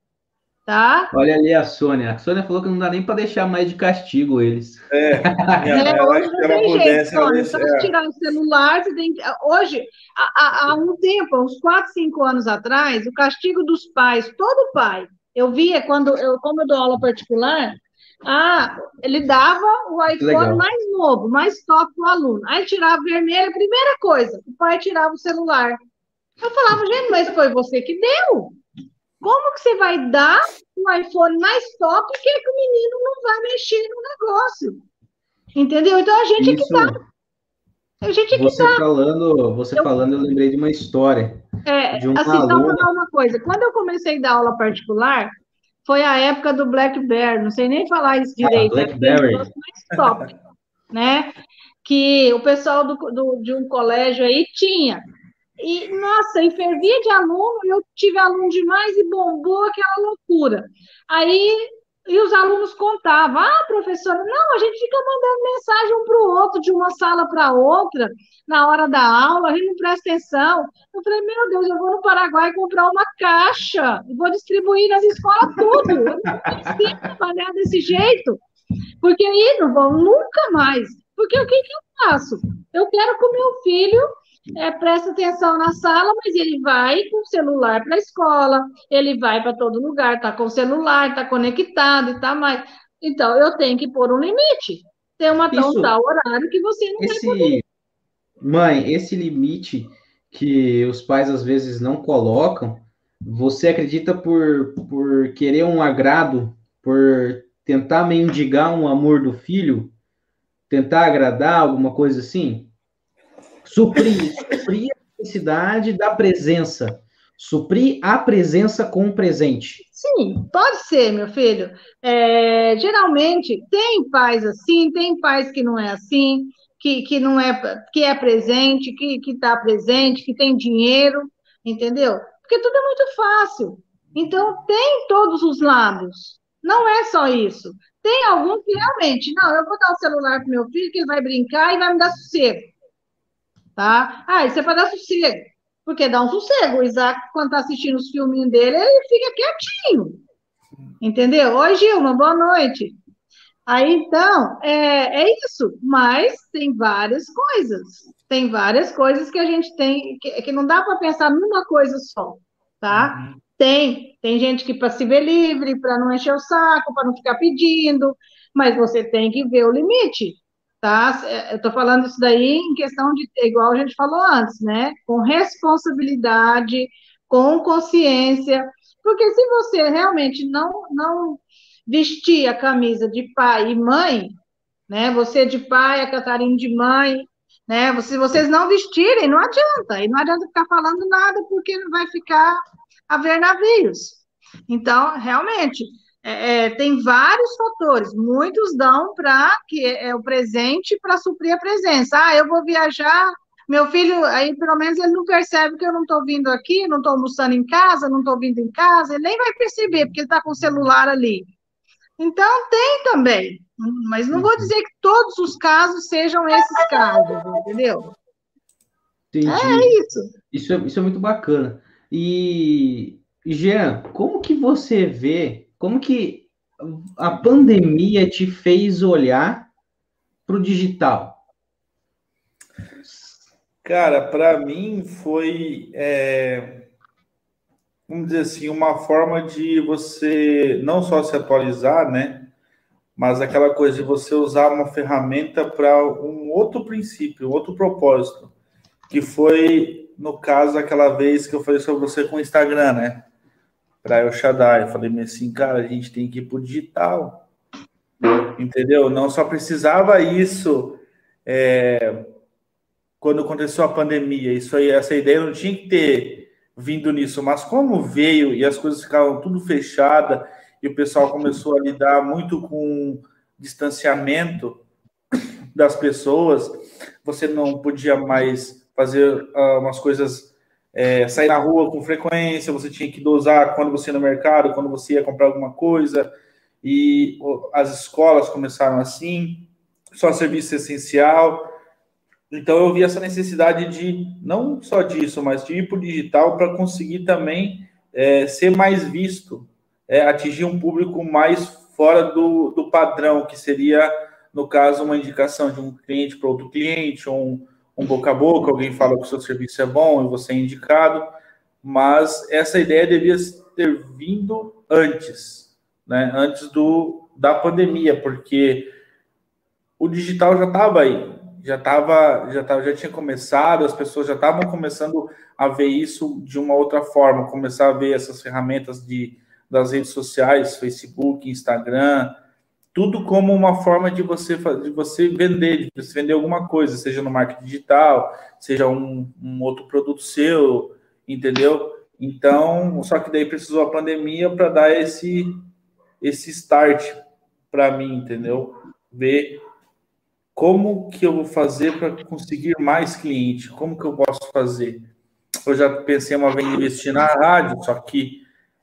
tá? Olha ali a Sônia. A Sônia falou que não dá nem para deixar mais de castigo eles. É, é hoje não tem jeito, Sônia. Só é. tirar o celular, você tem que... Hoje, há, há um tempo, uns 4, 5 anos atrás, o castigo dos pais, todo pai, eu via quando, eu, como eu dou aula particular, ah, ele dava o iPhone mais novo, mais top para o aluno. Aí tirava vermelho, primeira coisa, o pai tirava o celular. Eu falava, gente, mas foi você que deu. Como que você vai dar um iPhone mais top que, é que o menino não vai mexer no negócio? Entendeu? Então a gente Isso. é que dá. A gente é que você dá. falando, você eu, falando, eu lembrei de uma história. É, de uma assim, aluna... só falar uma coisa. Quando eu comecei a dar aula particular, foi a época do BlackBerry. Não sei nem falar isso ah, direito. Ah, BlackBerry. mais top, né? Que o pessoal do, do, de um colégio aí tinha. E, nossa, e fervia de aluno, eu tive aluno demais e bombou aquela loucura. Aí, e os alunos contavam, ah, professora, não, a gente fica mandando mensagem um para o outro, de uma sala para outra, na hora da aula, a gente não presta atenção. Eu falei, meu Deus, eu vou no Paraguai comprar uma caixa e vou distribuir nas escolas tudo. Eu não consigo trabalhar desse jeito, porque aí não vão nunca mais. Porque o que, que eu faço? Eu quero que o meu filho é, presta atenção na sala, mas ele vai com o celular para a escola, ele vai para todo lugar, está com o celular, está conectado e está mais. Então, eu tenho que pôr um limite. Tem uma tão tal horário que você não esse, vai poder. Mãe, esse limite que os pais às vezes não colocam, você acredita por, por querer um agrado, por tentar mendigar um amor do filho, tentar agradar, alguma coisa assim? Suprir, suprir a necessidade da presença. Suprir a presença com o presente. Sim, pode ser, meu filho. É, geralmente tem pais assim, tem pais que não é assim, que, que não é que é presente, que está presente, que tem dinheiro, entendeu? Porque tudo é muito fácil. Então tem todos os lados. Não é só isso. Tem alguns que realmente, não, eu vou dar o celular para meu filho, que ele vai brincar e vai me dar sossego tá? Ah, isso é para dar sossego, porque dá um sossego. O Isaac, quando está assistindo os filminhos dele, ele fica quietinho, entendeu? Oi, Gilma, boa noite. Aí, então, é, é isso, mas tem várias coisas, tem várias coisas que a gente tem, que, que não dá para pensar numa coisa só, tá? Uhum. Tem, tem gente que para se ver livre, para não encher o saco, para não ficar pedindo, mas você tem que ver o limite tá? Eu estou falando isso daí em questão de, igual a gente falou antes, né? Com responsabilidade, com consciência, porque se você realmente não, não vestir a camisa de pai e mãe, né? Você de pai, a Catarina de mãe, né? Se vocês não vestirem, não adianta, e não adianta ficar falando nada, porque não vai ficar a ver navios. Então, realmente, é, é, tem vários fatores, muitos dão para que é, é o presente para suprir a presença. Ah, eu vou viajar, meu filho, aí pelo menos ele não percebe que eu não estou vindo aqui, não estou almoçando em casa, não estou vindo em casa, ele nem vai perceber, porque ele está com o celular ali. Então, tem também, mas não vou dizer que todos os casos sejam esses casos, entendeu? Entendi. É isso. Isso é, isso é muito bacana. E, Jean, como que você vê como que a pandemia te fez olhar para o digital? Cara, para mim foi, é, vamos dizer assim, uma forma de você não só se atualizar, né? Mas aquela coisa de você usar uma ferramenta para um outro princípio, outro propósito, que foi no caso, aquela vez que eu falei sobre você com o Instagram, né? Para o Shaddai. Eu falei assim, cara, a gente tem que ir pro digital. Entendeu? Não só precisava isso é, quando aconteceu a pandemia. Isso aí, essa ideia não tinha que ter vindo nisso, mas como veio e as coisas ficaram tudo fechada e o pessoal começou a lidar muito com distanciamento das pessoas, você não podia mais fazer uh, umas coisas, é, sair na rua com frequência, você tinha que dosar quando você ia no mercado, quando você ia comprar alguma coisa, e as escolas começaram assim, só serviço essencial. Então eu vi essa necessidade de não só disso, mas de ir para o digital para conseguir também é, ser mais visto, é, atingir um público mais fora do, do padrão, que seria, no caso, uma indicação de um cliente para outro cliente, ou um, um boca a boca, alguém fala que o seu serviço é bom e você é indicado, mas essa ideia devia ter vindo antes, né? Antes do, da pandemia, porque o digital já estava aí, já estava, já tava, já tinha começado, as pessoas já estavam começando a ver isso de uma outra forma, começar a ver essas ferramentas de, das redes sociais, Facebook, Instagram, tudo como uma forma de você de você vender, de você vender alguma coisa, seja no marketing digital, seja um, um outro produto seu, entendeu? Então, só que daí precisou a pandemia para dar esse esse start para mim, entendeu? Ver como que eu vou fazer para conseguir mais clientes, como que eu posso fazer? Eu já pensei uma vez em investir na rádio, só que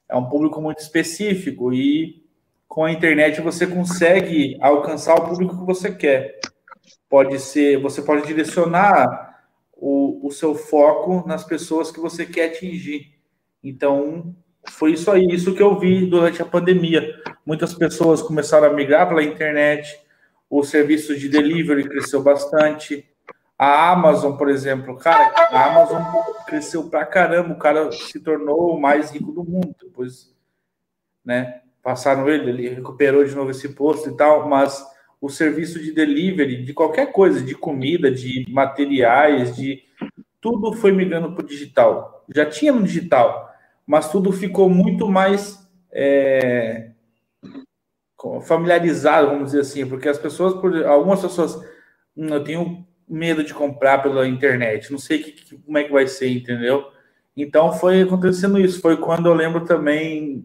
é um público muito específico e com a internet você consegue alcançar o público que você quer. Pode ser, você pode direcionar o, o seu foco nas pessoas que você quer atingir. Então, foi isso aí, isso que eu vi durante a pandemia. Muitas pessoas começaram a migrar pela internet, o serviço de delivery cresceu bastante. A Amazon, por exemplo, cara, a Amazon cresceu pra caramba, o cara se tornou o mais rico do mundo. Depois, né, passaram ele, ele recuperou de novo esse posto e tal, mas o serviço de delivery de qualquer coisa, de comida, de materiais, de tudo foi migrando para o digital. Já tinha no digital, mas tudo ficou muito mais é, familiarizado, vamos dizer assim, porque as pessoas, algumas pessoas, hum, eu tenho medo de comprar pela internet, não sei que, como é que vai ser, entendeu? Então foi acontecendo isso. Foi quando eu lembro também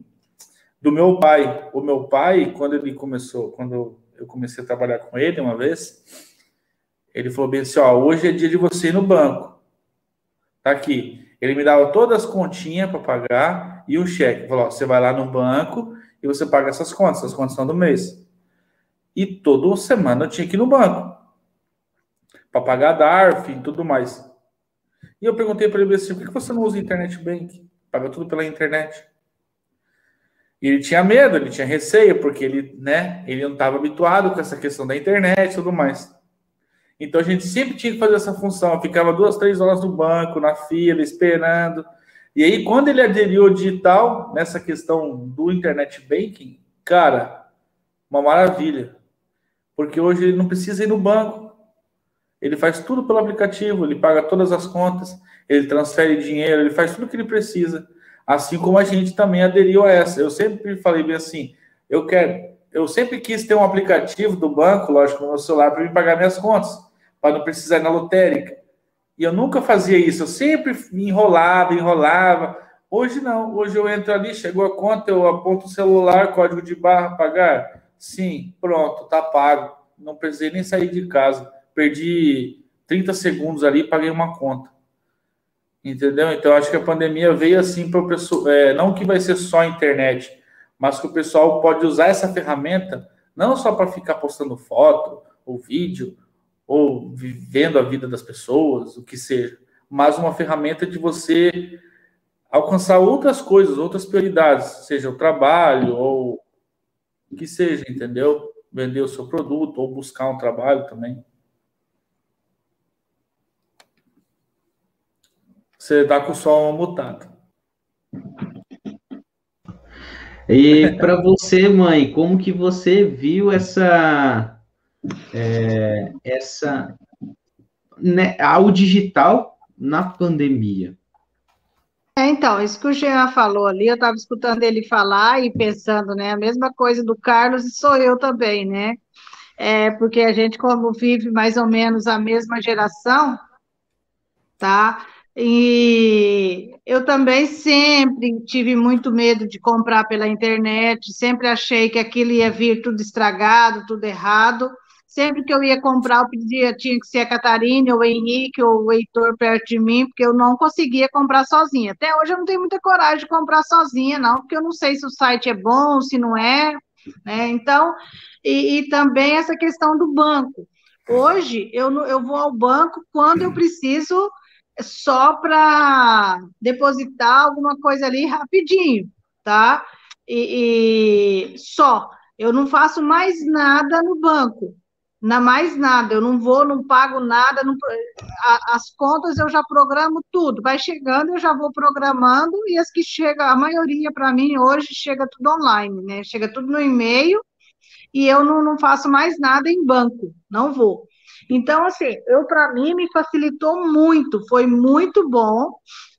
do meu pai. O meu pai, quando ele começou, quando eu comecei a trabalhar com ele uma vez, ele falou bem assim: ó, hoje é dia de você ir no banco. Tá aqui. Ele me dava todas as continhas para pagar e o cheque. Falou: ó, você vai lá no banco e você paga essas contas, as contas são do mês. E toda semana eu tinha que ir no banco para pagar DARF e tudo mais. E eu perguntei para ele assim: por que você não usa internet bank? Paga tudo pela internet. E ele tinha medo, ele tinha receio, porque ele, né, ele não estava habituado com essa questão da internet e tudo mais. Então a gente sempre tinha que fazer essa função. Ficava duas, três horas no banco, na fila, esperando. E aí, quando ele aderiu ao digital, nessa questão do internet banking, cara, uma maravilha. Porque hoje ele não precisa ir no banco. Ele faz tudo pelo aplicativo, ele paga todas as contas, ele transfere dinheiro, ele faz tudo o que ele precisa. Assim como a gente também aderiu a essa. Eu sempre falei bem assim, eu quero, eu sempre quis ter um aplicativo do banco, lógico, no meu celular, para me pagar minhas contas, para não precisar ir na lotérica. E eu nunca fazia isso, eu sempre me enrolava, enrolava. Hoje não, hoje eu entro ali, chegou a conta, eu aponto o celular, código de barra, pagar. Sim, pronto, tá pago. Não precisei nem sair de casa. Perdi 30 segundos ali e paguei uma conta. Entendeu? Então, acho que a pandemia veio assim para o pessoal. É, não que vai ser só a internet, mas que o pessoal pode usar essa ferramenta não só para ficar postando foto ou vídeo, ou vivendo a vida das pessoas, o que seja, mas uma ferramenta de você alcançar outras coisas, outras prioridades, seja o trabalho ou o que seja, entendeu? Vender o seu produto ou buscar um trabalho também. Você está com o som mutado. E para você, mãe, como que você viu essa é, essa né, ao digital na pandemia? É, então, isso que o Jean falou ali, eu estava escutando ele falar e pensando, né, a mesma coisa do Carlos e sou eu também, né? É, porque a gente, como vive mais ou menos a mesma geração, tá? E eu também sempre tive muito medo de comprar pela internet, sempre achei que aquilo ia vir tudo estragado, tudo errado. Sempre que eu ia comprar, eu pedia, tinha que ser a Catarina, ou o Henrique, ou o Heitor perto de mim, porque eu não conseguia comprar sozinha. Até hoje eu não tenho muita coragem de comprar sozinha, não, porque eu não sei se o site é bom, se não é, né? Então, e, e também essa questão do banco. Hoje eu, eu vou ao banco quando eu preciso só para depositar alguma coisa ali rapidinho, tá? E, e, só. Eu não faço mais nada no banco. Não mais nada. Eu não vou, não pago nada. Não, a, as contas eu já programo tudo. Vai chegando, eu já vou programando. E as que chegam, a maioria para mim hoje chega tudo online, né? Chega tudo no e-mail. E eu não, não faço mais nada em banco. Não vou. Então, assim, eu para mim me facilitou muito, foi muito bom.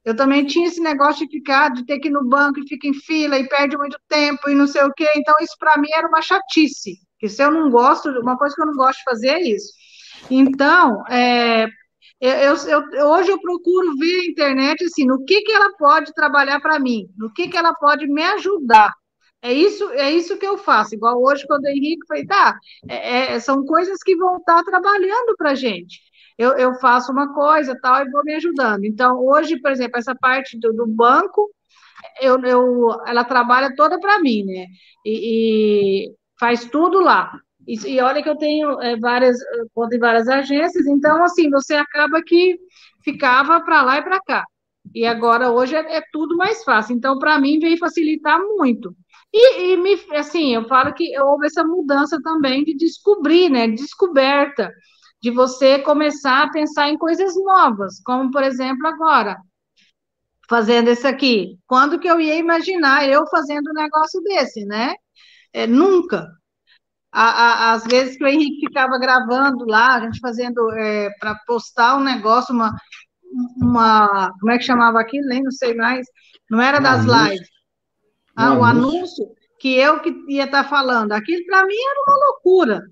Eu também tinha esse negócio de ficar, de ter que ir no banco e fica em fila e perde muito tempo e não sei o quê. Então, isso para mim era uma chatice. Que se eu não gosto, uma coisa que eu não gosto de fazer é isso. Então, é, eu, eu, hoje eu procuro ver a internet assim, no que, que ela pode trabalhar para mim, no que, que ela pode me ajudar. É isso, é isso que eu faço. Igual hoje, quando o Henrique foi, tá, é, é, são coisas que vão estar tá trabalhando para a gente. Eu, eu faço uma coisa tal e vou me ajudando. Então, hoje, por exemplo, essa parte do, do banco, eu, eu, ela trabalha toda para mim, né? E, e, faz tudo lá. E, e olha que eu tenho é, várias conta em várias agências, então assim você acaba que ficava para lá e para cá. E agora hoje é, é tudo mais fácil. Então para mim veio facilitar muito. E, e, me, assim, eu falo que houve essa mudança também de descobrir, né? Descoberta, de você começar a pensar em coisas novas, como, por exemplo, agora, fazendo isso aqui. Quando que eu ia imaginar eu fazendo um negócio desse, né? É, nunca. A, a, às vezes que o Henrique ficava gravando lá, a gente fazendo é, para postar um negócio, uma, uma. Como é que chamava aquilo? Nem não sei mais. Não era das lives ah, o anúncio que eu que ia estar tá falando. Aquilo para mim era uma loucura.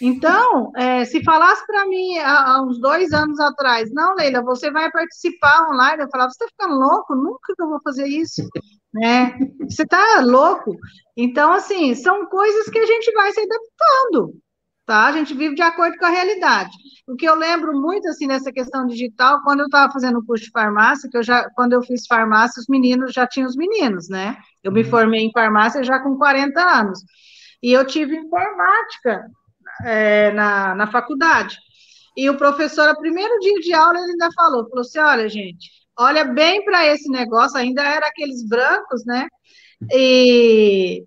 Então, é, se falasse para mim há, há, uns dois anos atrás, não, Leila, você vai participar online, eu falava, você está ficando louco? Nunca que eu vou fazer isso. Né? Você está louco? Então, assim, são coisas que a gente vai se adaptando tá? A gente vive de acordo com a realidade. O que eu lembro muito, assim, nessa questão digital, quando eu estava fazendo o curso de farmácia, que eu já, quando eu fiz farmácia, os meninos, já tinham os meninos, né? Eu me uhum. formei em farmácia já com 40 anos. E eu tive informática é, na, na faculdade. E o professor, no primeiro dia de aula, ele ainda falou, falou assim, olha, gente, olha bem para esse negócio, ainda era aqueles brancos, né? E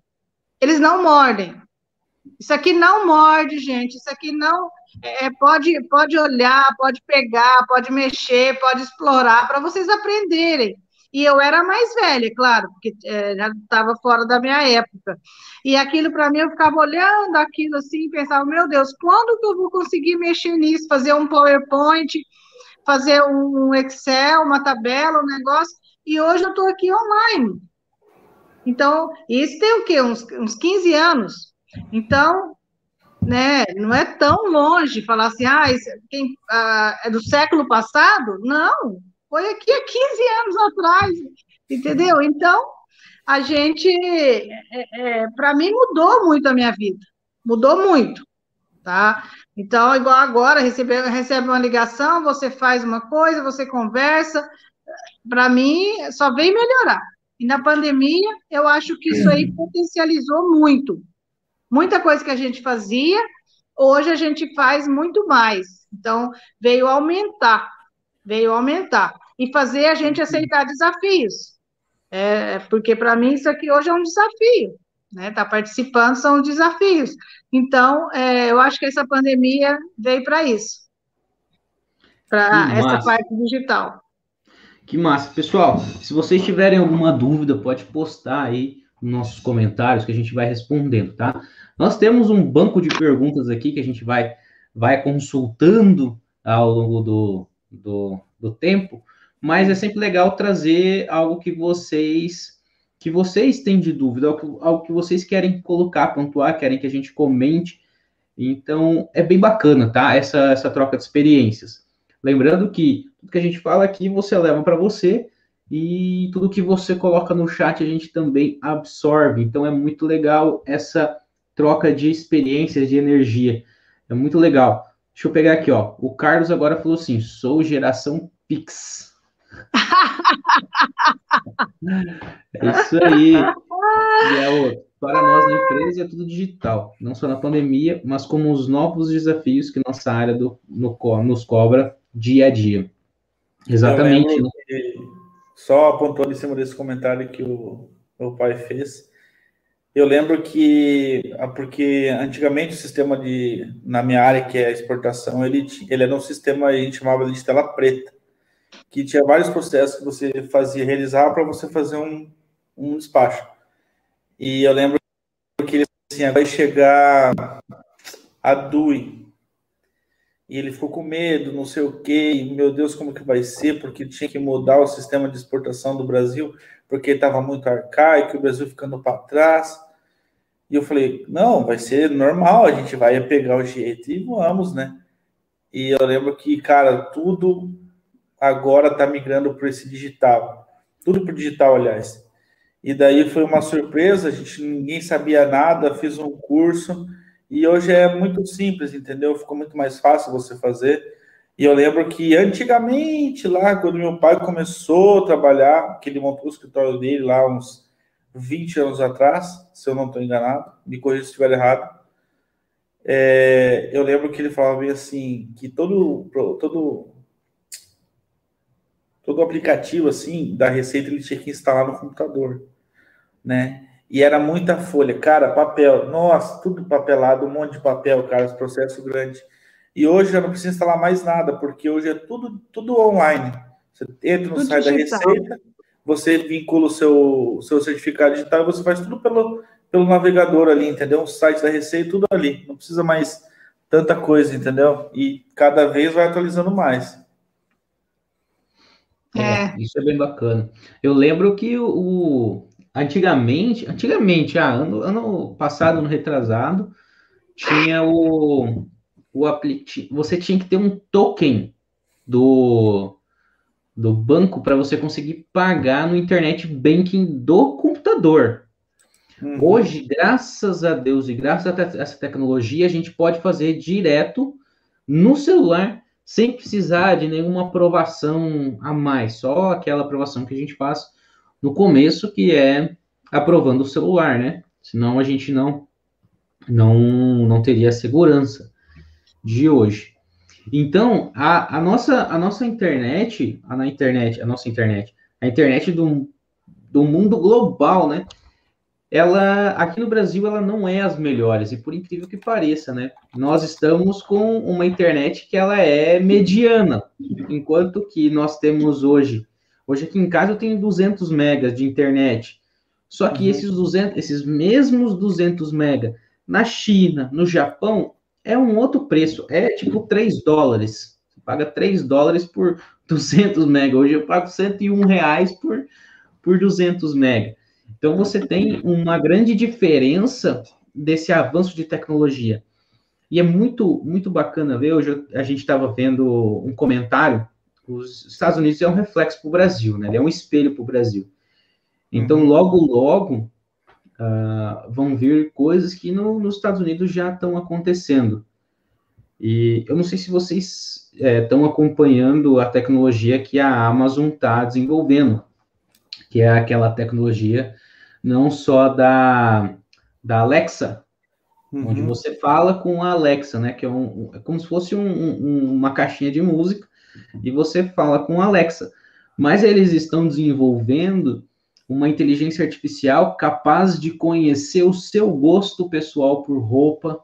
eles não mordem. Isso aqui não morde, gente. Isso aqui não é, pode pode olhar, pode pegar, pode mexer, pode explorar para vocês aprenderem. E eu era mais velha, claro, porque é, já estava fora da minha época. E aquilo para mim eu ficava olhando aquilo assim, pensava, meu Deus, quando que eu vou conseguir mexer nisso, fazer um PowerPoint, fazer um Excel, uma tabela, um negócio? E hoje eu estou aqui online. Então, isso tem o quê? Uns, uns 15 anos. Então, né, não é tão longe falar assim, ah, isso, quem, ah, é do século passado? Não, foi aqui há 15 anos atrás, entendeu? Então, a gente, é, é, para mim, mudou muito a minha vida, mudou muito, tá? Então, igual agora, recebe, recebe uma ligação, você faz uma coisa, você conversa, para mim, só vem melhorar. E na pandemia, eu acho que isso aí potencializou muito, muita coisa que a gente fazia, hoje a gente faz muito mais. Então, veio aumentar, veio aumentar. E fazer a gente aceitar desafios. É, porque para mim isso aqui hoje é um desafio. Né? Tá participando são desafios. Então, é, eu acho que essa pandemia veio para isso. Para essa parte digital. Que massa. Pessoal, se vocês tiverem alguma dúvida, pode postar aí nossos comentários que a gente vai respondendo, tá? Nós temos um banco de perguntas aqui que a gente vai, vai consultando ao longo do, do, do tempo, mas é sempre legal trazer algo que vocês que vocês têm de dúvida, algo, algo que vocês querem colocar, pontuar, querem que a gente comente. Então, é bem bacana, tá? Essa, essa troca de experiências. Lembrando que tudo que a gente fala aqui você leva para você e tudo que você coloca no chat a gente também absorve. Então, é muito legal essa troca de experiências, de energia. É muito legal. Deixa eu pegar aqui, ó. O Carlos agora falou assim: sou geração Pix. é isso aí. E é o, para nós na empresa é tudo digital, não só na pandemia, mas como os novos desafios que nossa área do, no, nos cobra dia a dia. Exatamente. Né? Só apontando em cima desse comentário que o meu pai fez, eu lembro que, ah, porque antigamente o sistema de, na minha área, que é a exportação, ele, ele era um sistema, a gente chamava de tela preta que tinha vários processos que você fazia realizar para você fazer um, um despacho. E eu lembro que assim, vai chegar a DUI. E ele ficou com medo, não sei o quê, meu Deus, como que vai ser, porque tinha que mudar o sistema de exportação do Brasil, porque estava muito arcaico, o Brasil ficando para trás. E eu falei, não, vai ser normal, a gente vai pegar o jeito e vamos, né? E eu lembro que, cara, tudo agora está migrando para esse digital. Tudo para digital, aliás. E daí foi uma surpresa, a gente ninguém sabia nada, fiz um curso e hoje é muito simples, entendeu? Ficou muito mais fácil você fazer. E eu lembro que antigamente, lá, quando meu pai começou a trabalhar, que ele montou o escritório dele lá uns 20 anos atrás, se eu não estou enganado, me corrija se estiver errado. É, eu lembro que ele falava assim, que todo, todo todo aplicativo assim da Receita ele tinha que instalar no computador, né? E era muita folha, cara, papel, nossa, tudo papelado, um monte de papel, cara, esse processo grande. E hoje já não precisa instalar mais nada, porque hoje é tudo tudo online. Você entra no tudo site digital. da Receita, você vincula o seu, seu certificado digital e você faz tudo pelo, pelo navegador ali, entendeu? O site da Receita, tudo ali. Não precisa mais tanta coisa, entendeu? E cada vez vai atualizando mais. É, é, isso é bem bacana. Eu lembro que o antigamente, antigamente, ah, ano, ano passado, ano retrasado, tinha o, o você tinha que ter um token do do banco para você conseguir pagar no internet banking do computador. Uhum. Hoje, graças a Deus e graças a essa tecnologia, a gente pode fazer direto no celular sem precisar de nenhuma aprovação a mais, só aquela aprovação que a gente faz no começo, que é aprovando o celular, né? Senão a gente não não não teria a segurança de hoje. Então, a, a nossa a nossa internet, a na internet, a nossa internet, a internet do, do mundo global, né? ela aqui no Brasil ela não é as melhores e por incrível que pareça, né? Nós estamos com uma internet que ela é mediana, enquanto que nós temos hoje, hoje aqui em casa eu tenho 200 megas de internet. Só que uhum. esses 200, esses mesmos 200 mega na China, no Japão, é um outro preço, é tipo 3 dólares. Você paga 3 dólares por 200 mega. Hoje eu pago 101 reais por por 200 mega. Então você tem uma grande diferença desse avanço de tecnologia. E é muito, muito bacana ver. Hoje a gente estava vendo um comentário. Os Estados Unidos é um reflexo para o Brasil, né? Ele é um espelho para o Brasil. Então, uhum. logo, logo, uh, vão vir coisas que no, nos Estados Unidos já estão acontecendo. E eu não sei se vocês estão é, acompanhando a tecnologia que a Amazon está desenvolvendo, que é aquela tecnologia não só da, da Alexa, uhum. onde você fala com a Alexa, né? Que é, um, é como se fosse um, um, uma caixinha de música, e você fala com Alexa. Mas eles estão desenvolvendo uma inteligência artificial capaz de conhecer o seu gosto pessoal por roupa,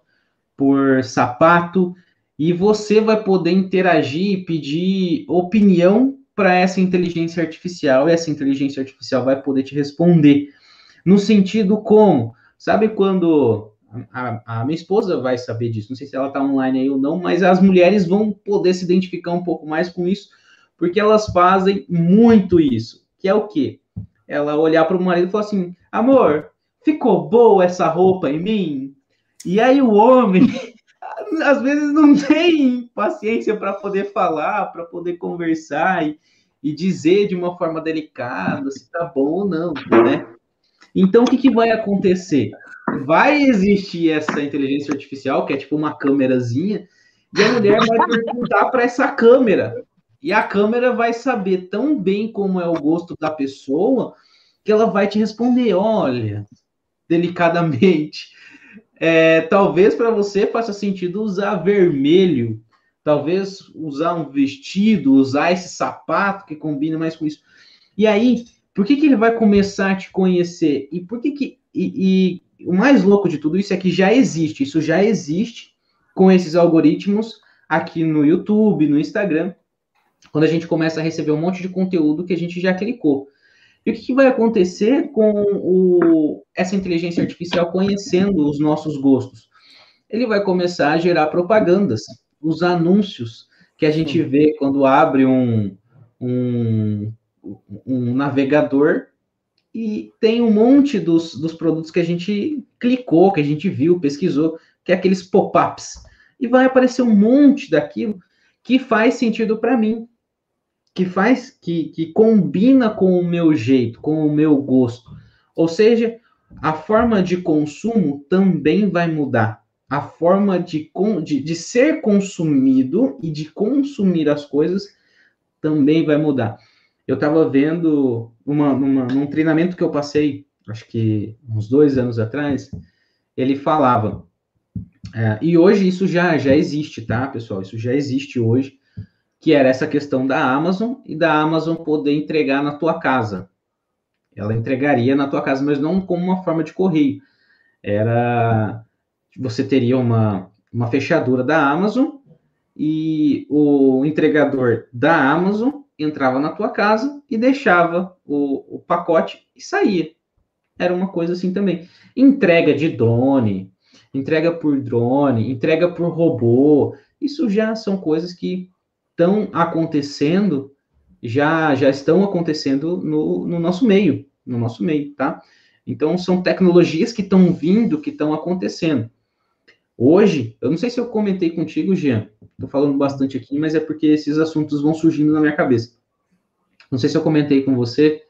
por sapato, e você vai poder interagir e pedir opinião para essa inteligência artificial, e essa inteligência artificial vai poder te responder no sentido como, sabe quando a, a, minha esposa vai saber disso, não sei se ela está online aí ou não, mas as mulheres vão poder se identificar um pouco mais com isso, porque elas fazem muito isso. Que é o quê? Ela olhar para o marido e falar assim: amor, ficou boa essa roupa em mim? E aí o homem, às vezes, não tem paciência para poder falar, para poder conversar e, e dizer de uma forma delicada se tá bom ou não, né? Então, o que, que vai acontecer? Vai existir essa inteligência artificial, que é tipo uma câmerazinha, e a mulher vai perguntar para essa câmera. E a câmera vai saber tão bem como é o gosto da pessoa que ela vai te responder: olha, delicadamente. É, talvez para você faça sentido usar vermelho, talvez usar um vestido, usar esse sapato que combina mais com isso. E aí, por que, que ele vai começar a te conhecer? E por que que. E, e o mais louco de tudo isso é que já existe, isso já existe com esses algoritmos aqui no YouTube, no Instagram, quando a gente começa a receber um monte de conteúdo que a gente já clicou. E o que, que vai acontecer com o, essa inteligência artificial conhecendo os nossos gostos? Ele vai começar a gerar propagandas, os anúncios que a gente vê quando abre um, um, um navegador e tem um monte dos, dos produtos que a gente clicou, que a gente viu, pesquisou, que é aqueles pop-ups e vai aparecer um monte daquilo que faz sentido para mim, que faz, que, que combina com o meu jeito, com o meu gosto. Ou seja, a forma de consumo também vai mudar. A forma de, de, de ser consumido e de consumir as coisas também vai mudar. Eu estava vendo uma, uma, num treinamento que eu passei, acho que uns dois anos atrás, ele falava é, e hoje isso já, já existe, tá, pessoal? Isso já existe hoje, que era essa questão da Amazon e da Amazon poder entregar na tua casa. Ela entregaria na tua casa, mas não como uma forma de correio. Era você teria uma, uma fechadura da Amazon e o entregador da Amazon entrava na tua casa e deixava o, o pacote e saía. Era uma coisa assim também. Entrega de drone, entrega por drone, entrega por robô. Isso já são coisas que estão acontecendo, já já estão acontecendo no, no nosso meio, no nosso meio, tá? Então são tecnologias que estão vindo, que estão acontecendo. Hoje, eu não sei se eu comentei contigo, Jean, estou falando bastante aqui, mas é porque esses assuntos vão surgindo na minha cabeça. Não sei se eu comentei com você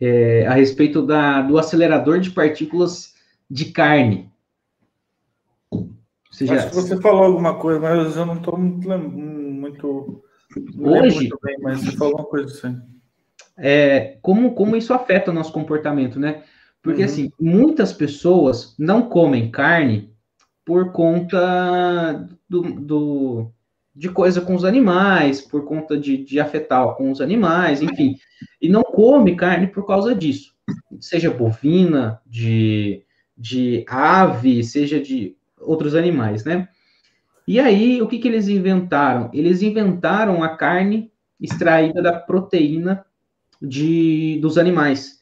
é, a respeito da, do acelerador de partículas de carne. Você Acho já... que você falou alguma coisa, mas eu não estou muito, muito. Hoje. Muito bem, mas você falou uma coisa assim. É, como, como isso afeta o nosso comportamento, né? Porque, uhum. assim, muitas pessoas não comem carne por conta do, do, de coisa com os animais, por conta de, de afetar com os animais, enfim. E não come carne por causa disso. Seja bovina, de, de ave, seja de outros animais, né? E aí, o que, que eles inventaram? Eles inventaram a carne extraída da proteína de, dos animais.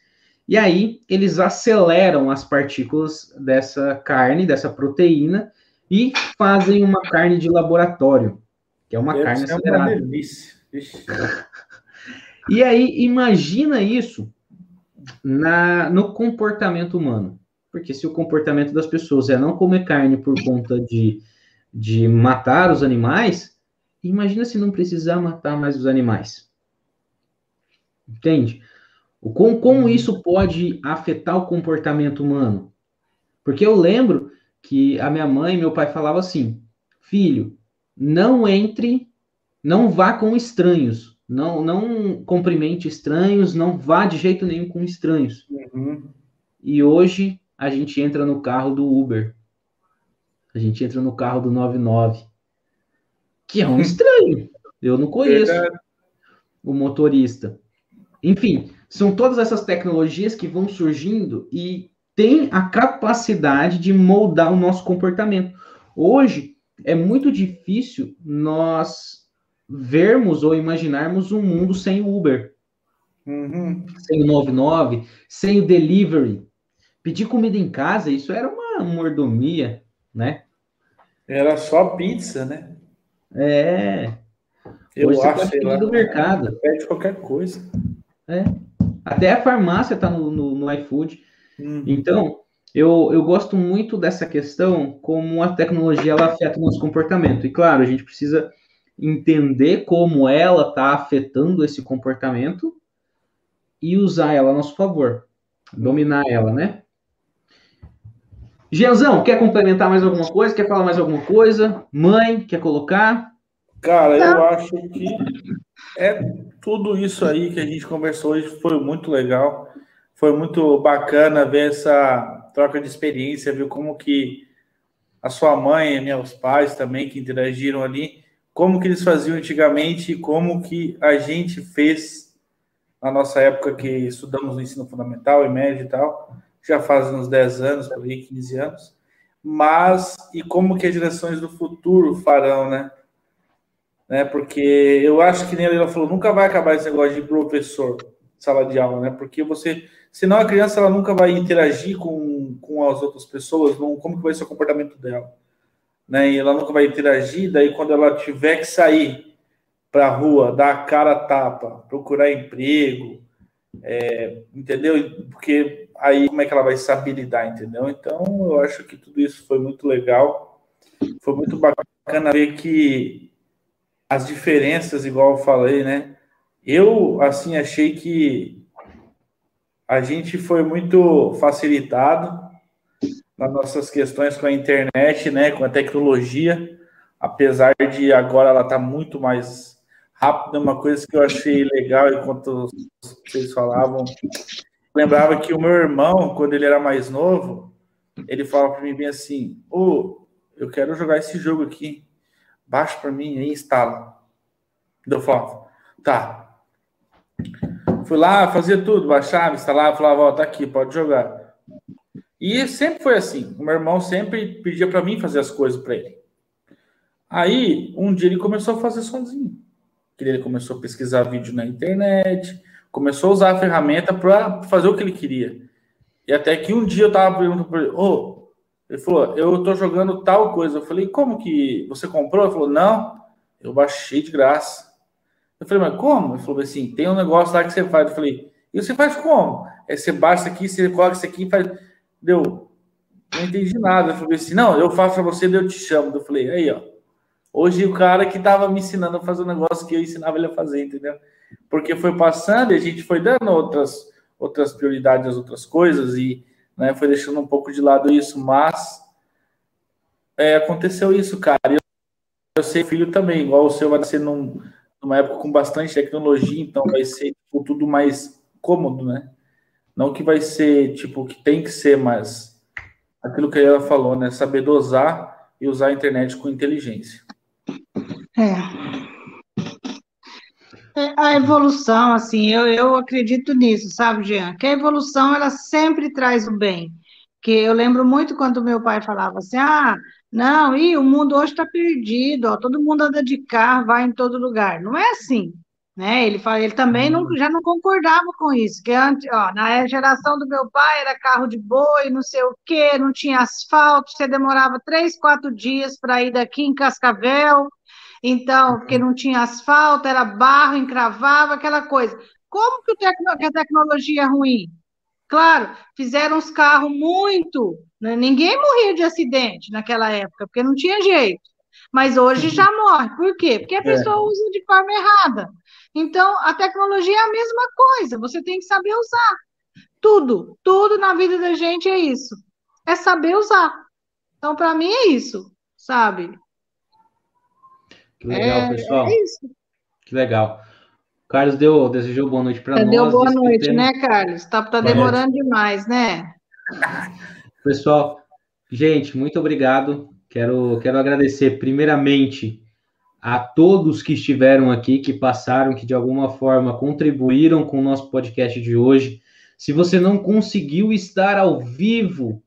E aí, eles aceleram as partículas dessa carne, dessa proteína, e fazem uma carne de laboratório, que é uma Deve carne acelerada. Uma delícia. e aí, imagina isso na, no comportamento humano. Porque se o comportamento das pessoas é não comer carne por conta de, de matar os animais, imagina se não precisar matar mais os animais. Entende? Como, como isso pode afetar o comportamento humano? Porque eu lembro que a minha mãe e meu pai falavam assim: filho, não entre, não vá com estranhos, não, não cumprimente estranhos, não vá de jeito nenhum com estranhos. Uhum. E hoje a gente entra no carro do Uber. A gente entra no carro do 99. Que é um estranho. Eu não conheço Verdade. o motorista. Enfim, são todas essas tecnologias que vão surgindo e têm a capacidade de moldar o nosso comportamento. Hoje é muito difícil nós vermos ou imaginarmos um mundo sem o Uber. Uhum. Sem o 99, sem o delivery. Pedir comida em casa, isso era uma mordomia, né? Era só pizza, né? É. Eu Hoje acho, você pode do mercado. Pede qualquer coisa. É. Até a farmácia está no, no, no, iFood. Hum. Então, eu, eu gosto muito dessa questão, como a tecnologia ela afeta o nosso comportamento. E claro, a gente precisa entender como ela está afetando esse comportamento e usar ela a nosso favor. Dominar ela, né? Gianzão, quer complementar mais alguma coisa? Quer falar mais alguma coisa? Mãe, quer colocar? Cara, eu acho que é tudo isso aí que a gente conversou hoje foi muito legal. Foi muito bacana ver essa troca de experiência, viu como que a sua mãe e meus pais também que interagiram ali, como que eles faziam antigamente e como que a gente fez na nossa época que estudamos no ensino fundamental e médio e tal, já faz uns 10 anos, por aí, 15 anos. Mas e como que as gerações do futuro farão, né? Né? Porque eu acho que nem ela falou, nunca vai acabar esse negócio de professor, sala de aula, né? Porque você, senão a criança ela nunca vai interagir com, com as outras pessoas, não, como que vai ser o comportamento dela, né? E ela nunca vai interagir, daí quando ela tiver que sair para a rua, dar a cara tapa, procurar emprego, é, entendeu? Porque aí como é que ela vai saber lidar, entendeu? Então eu acho que tudo isso foi muito legal, foi muito bacana ver que as diferenças, igual eu falei, né? Eu, assim, achei que a gente foi muito facilitado nas nossas questões com a internet, né? Com a tecnologia, apesar de agora ela tá muito mais rápida. Uma coisa que eu achei legal, enquanto vocês falavam, lembrava que o meu irmão, quando ele era mais novo, ele falava para mim bem assim: Ô, oh, eu quero jogar esse jogo aqui baixa para mim e instala. Eu falava, tá. Fui lá, fazia tudo, baixava, instalava, falava, ó, tá aqui, pode jogar. E sempre foi assim. O meu irmão sempre pedia para mim fazer as coisas para ele. Aí, um dia ele começou a fazer sozinho. Ele começou a pesquisar vídeo na internet, começou a usar a ferramenta para fazer o que ele queria. E até que um dia eu tava perguntando para ele, ô, oh, ele falou, eu estou jogando tal coisa. Eu falei, como que você comprou? Ele falou, não, eu baixei de graça. Eu falei, mas como? Ele falou assim, tem um negócio lá que você faz. Eu falei, e você faz como? É, você baixa aqui, você coloca isso aqui e faz. Deu, não entendi nada. Eu falei assim, não, eu faço para você, eu te chamo. Eu falei, aí, ó. Hoje o cara que estava me ensinando a fazer um negócio que eu ensinava ele a fazer, entendeu? Porque foi passando e a gente foi dando outras, outras prioridades outras coisas e né? Foi deixando um pouco de lado isso, mas é, aconteceu isso, cara. Eu, eu sei filho também, igual o seu vai ser num, numa época com bastante tecnologia, então vai ser tipo, tudo mais cômodo, né? Não que vai ser tipo que tem que ser, mas aquilo que ela falou, né? Saber dosar e usar a internet com inteligência. É. É, a evolução, assim, eu, eu acredito nisso, sabe, Jean? Que a evolução, ela sempre traz o bem. Que eu lembro muito quando meu pai falava assim, ah, não, e o mundo hoje está perdido, ó, todo mundo anda de carro, vai em todo lugar. Não é assim, né? Ele, fala, ele também não, já não concordava com isso, que antes, ó, na geração do meu pai era carro de boi, não sei o quê, não tinha asfalto, você demorava três, quatro dias para ir daqui em Cascavel, então, porque não tinha asfalto, era barro, encravava, aquela coisa. Como que, tecno, que a tecnologia é ruim? Claro, fizeram os carros muito. Né? Ninguém morria de acidente naquela época, porque não tinha jeito. Mas hoje já morre. Por quê? Porque a é. pessoa é. usa de forma errada. Então, a tecnologia é a mesma coisa, você tem que saber usar. Tudo, tudo na vida da gente é isso. É saber usar. Então, para mim, é isso, sabe? Que legal, é, pessoal. É isso. Que legal. Carlos deu, desejou boa noite para nós. Deu boa noite, né, Carlos? Tá, tá demorando demais, né? Pessoal, gente, muito obrigado. Quero, quero agradecer primeiramente a todos que estiveram aqui, que passaram, que de alguma forma contribuíram com o nosso podcast de hoje. Se você não conseguiu estar ao vivo,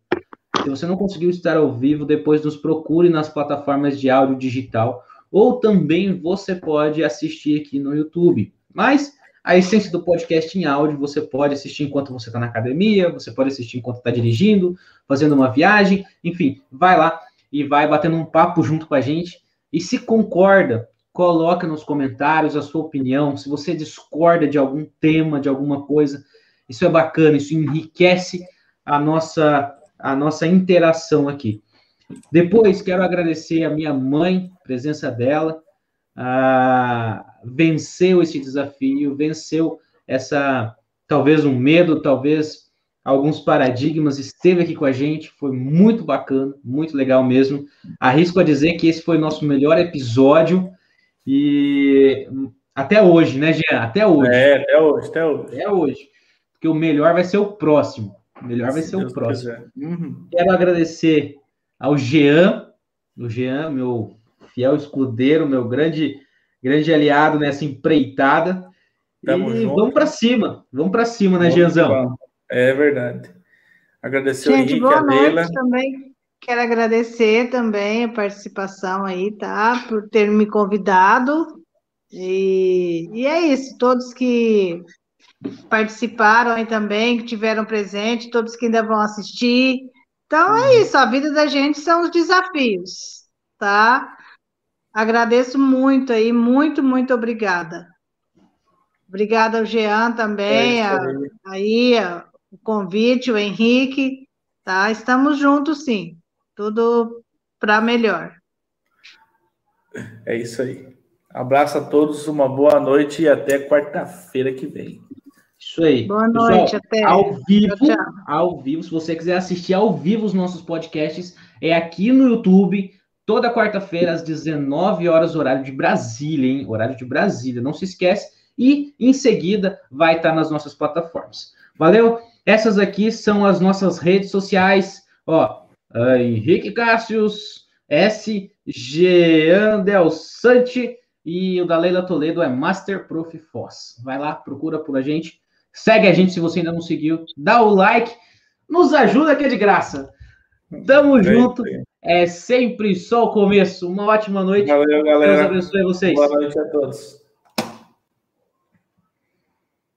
se você não conseguiu estar ao vivo, depois nos procure nas plataformas de áudio digital ou também você pode assistir aqui no YouTube. Mas a essência do podcast em áudio você pode assistir enquanto você está na academia, você pode assistir enquanto está dirigindo, fazendo uma viagem, enfim, vai lá e vai batendo um papo junto com a gente. E se concorda coloca nos comentários a sua opinião, se você discorda de algum tema, de alguma coisa, isso é bacana, isso enriquece a nossa, a nossa interação aqui. Depois, quero agradecer a minha mãe, presença dela, ah, venceu esse desafio, venceu essa, talvez um medo, talvez alguns paradigmas, esteve aqui com a gente, foi muito bacana, muito legal mesmo. Arrisco a dizer que esse foi o nosso melhor episódio e até hoje, né, Jean? Até hoje. É, até hoje, até hoje. Até hoje. Porque o melhor vai ser o próximo. O melhor vai ser Deus o próximo. Uhum. Quero agradecer ao Jean, o Jean, meu fiel escudeiro, meu grande, grande aliado nessa empreitada. Tamo e junto. vamos para cima, vamos para cima, né, Jeanzão? É verdade. Agradecer Gente, Henrique, boa noite também. Quero agradecer também a participação aí, tá? Por ter me convidado. E, e é isso, todos que participaram aí também, que tiveram presente, todos que ainda vão assistir. Então é uhum. isso, a vida da gente são os desafios, tá? Agradeço muito aí, muito, muito obrigada. Obrigada ao Jean também, é aí a, o convite, o Henrique, tá? Estamos juntos, sim. Tudo para melhor. É isso aí. Abraço a todos, uma boa noite e até quarta-feira que vem. Isso aí. Boa noite, Pessoal, até. Ao vivo, tchau, tchau. ao vivo, se você quiser assistir ao vivo os nossos podcasts, é aqui no YouTube, toda quarta-feira, às 19 horas, horário de Brasília, hein? Horário de Brasília, não se esquece. E em seguida vai estar nas nossas plataformas. Valeu? Essas aqui são as nossas redes sociais. Ó, Henrique Cássius, S. Jean Del Sante e o da Leila Toledo é Master Prof. Foz. Vai lá, procura por a gente. Segue a gente se você ainda não seguiu. Dá o like. Nos ajuda que é de graça. Tamo junto. É sempre só o começo. Uma ótima noite. Valeu, galera. Deus abençoe vocês. Boa noite a todos.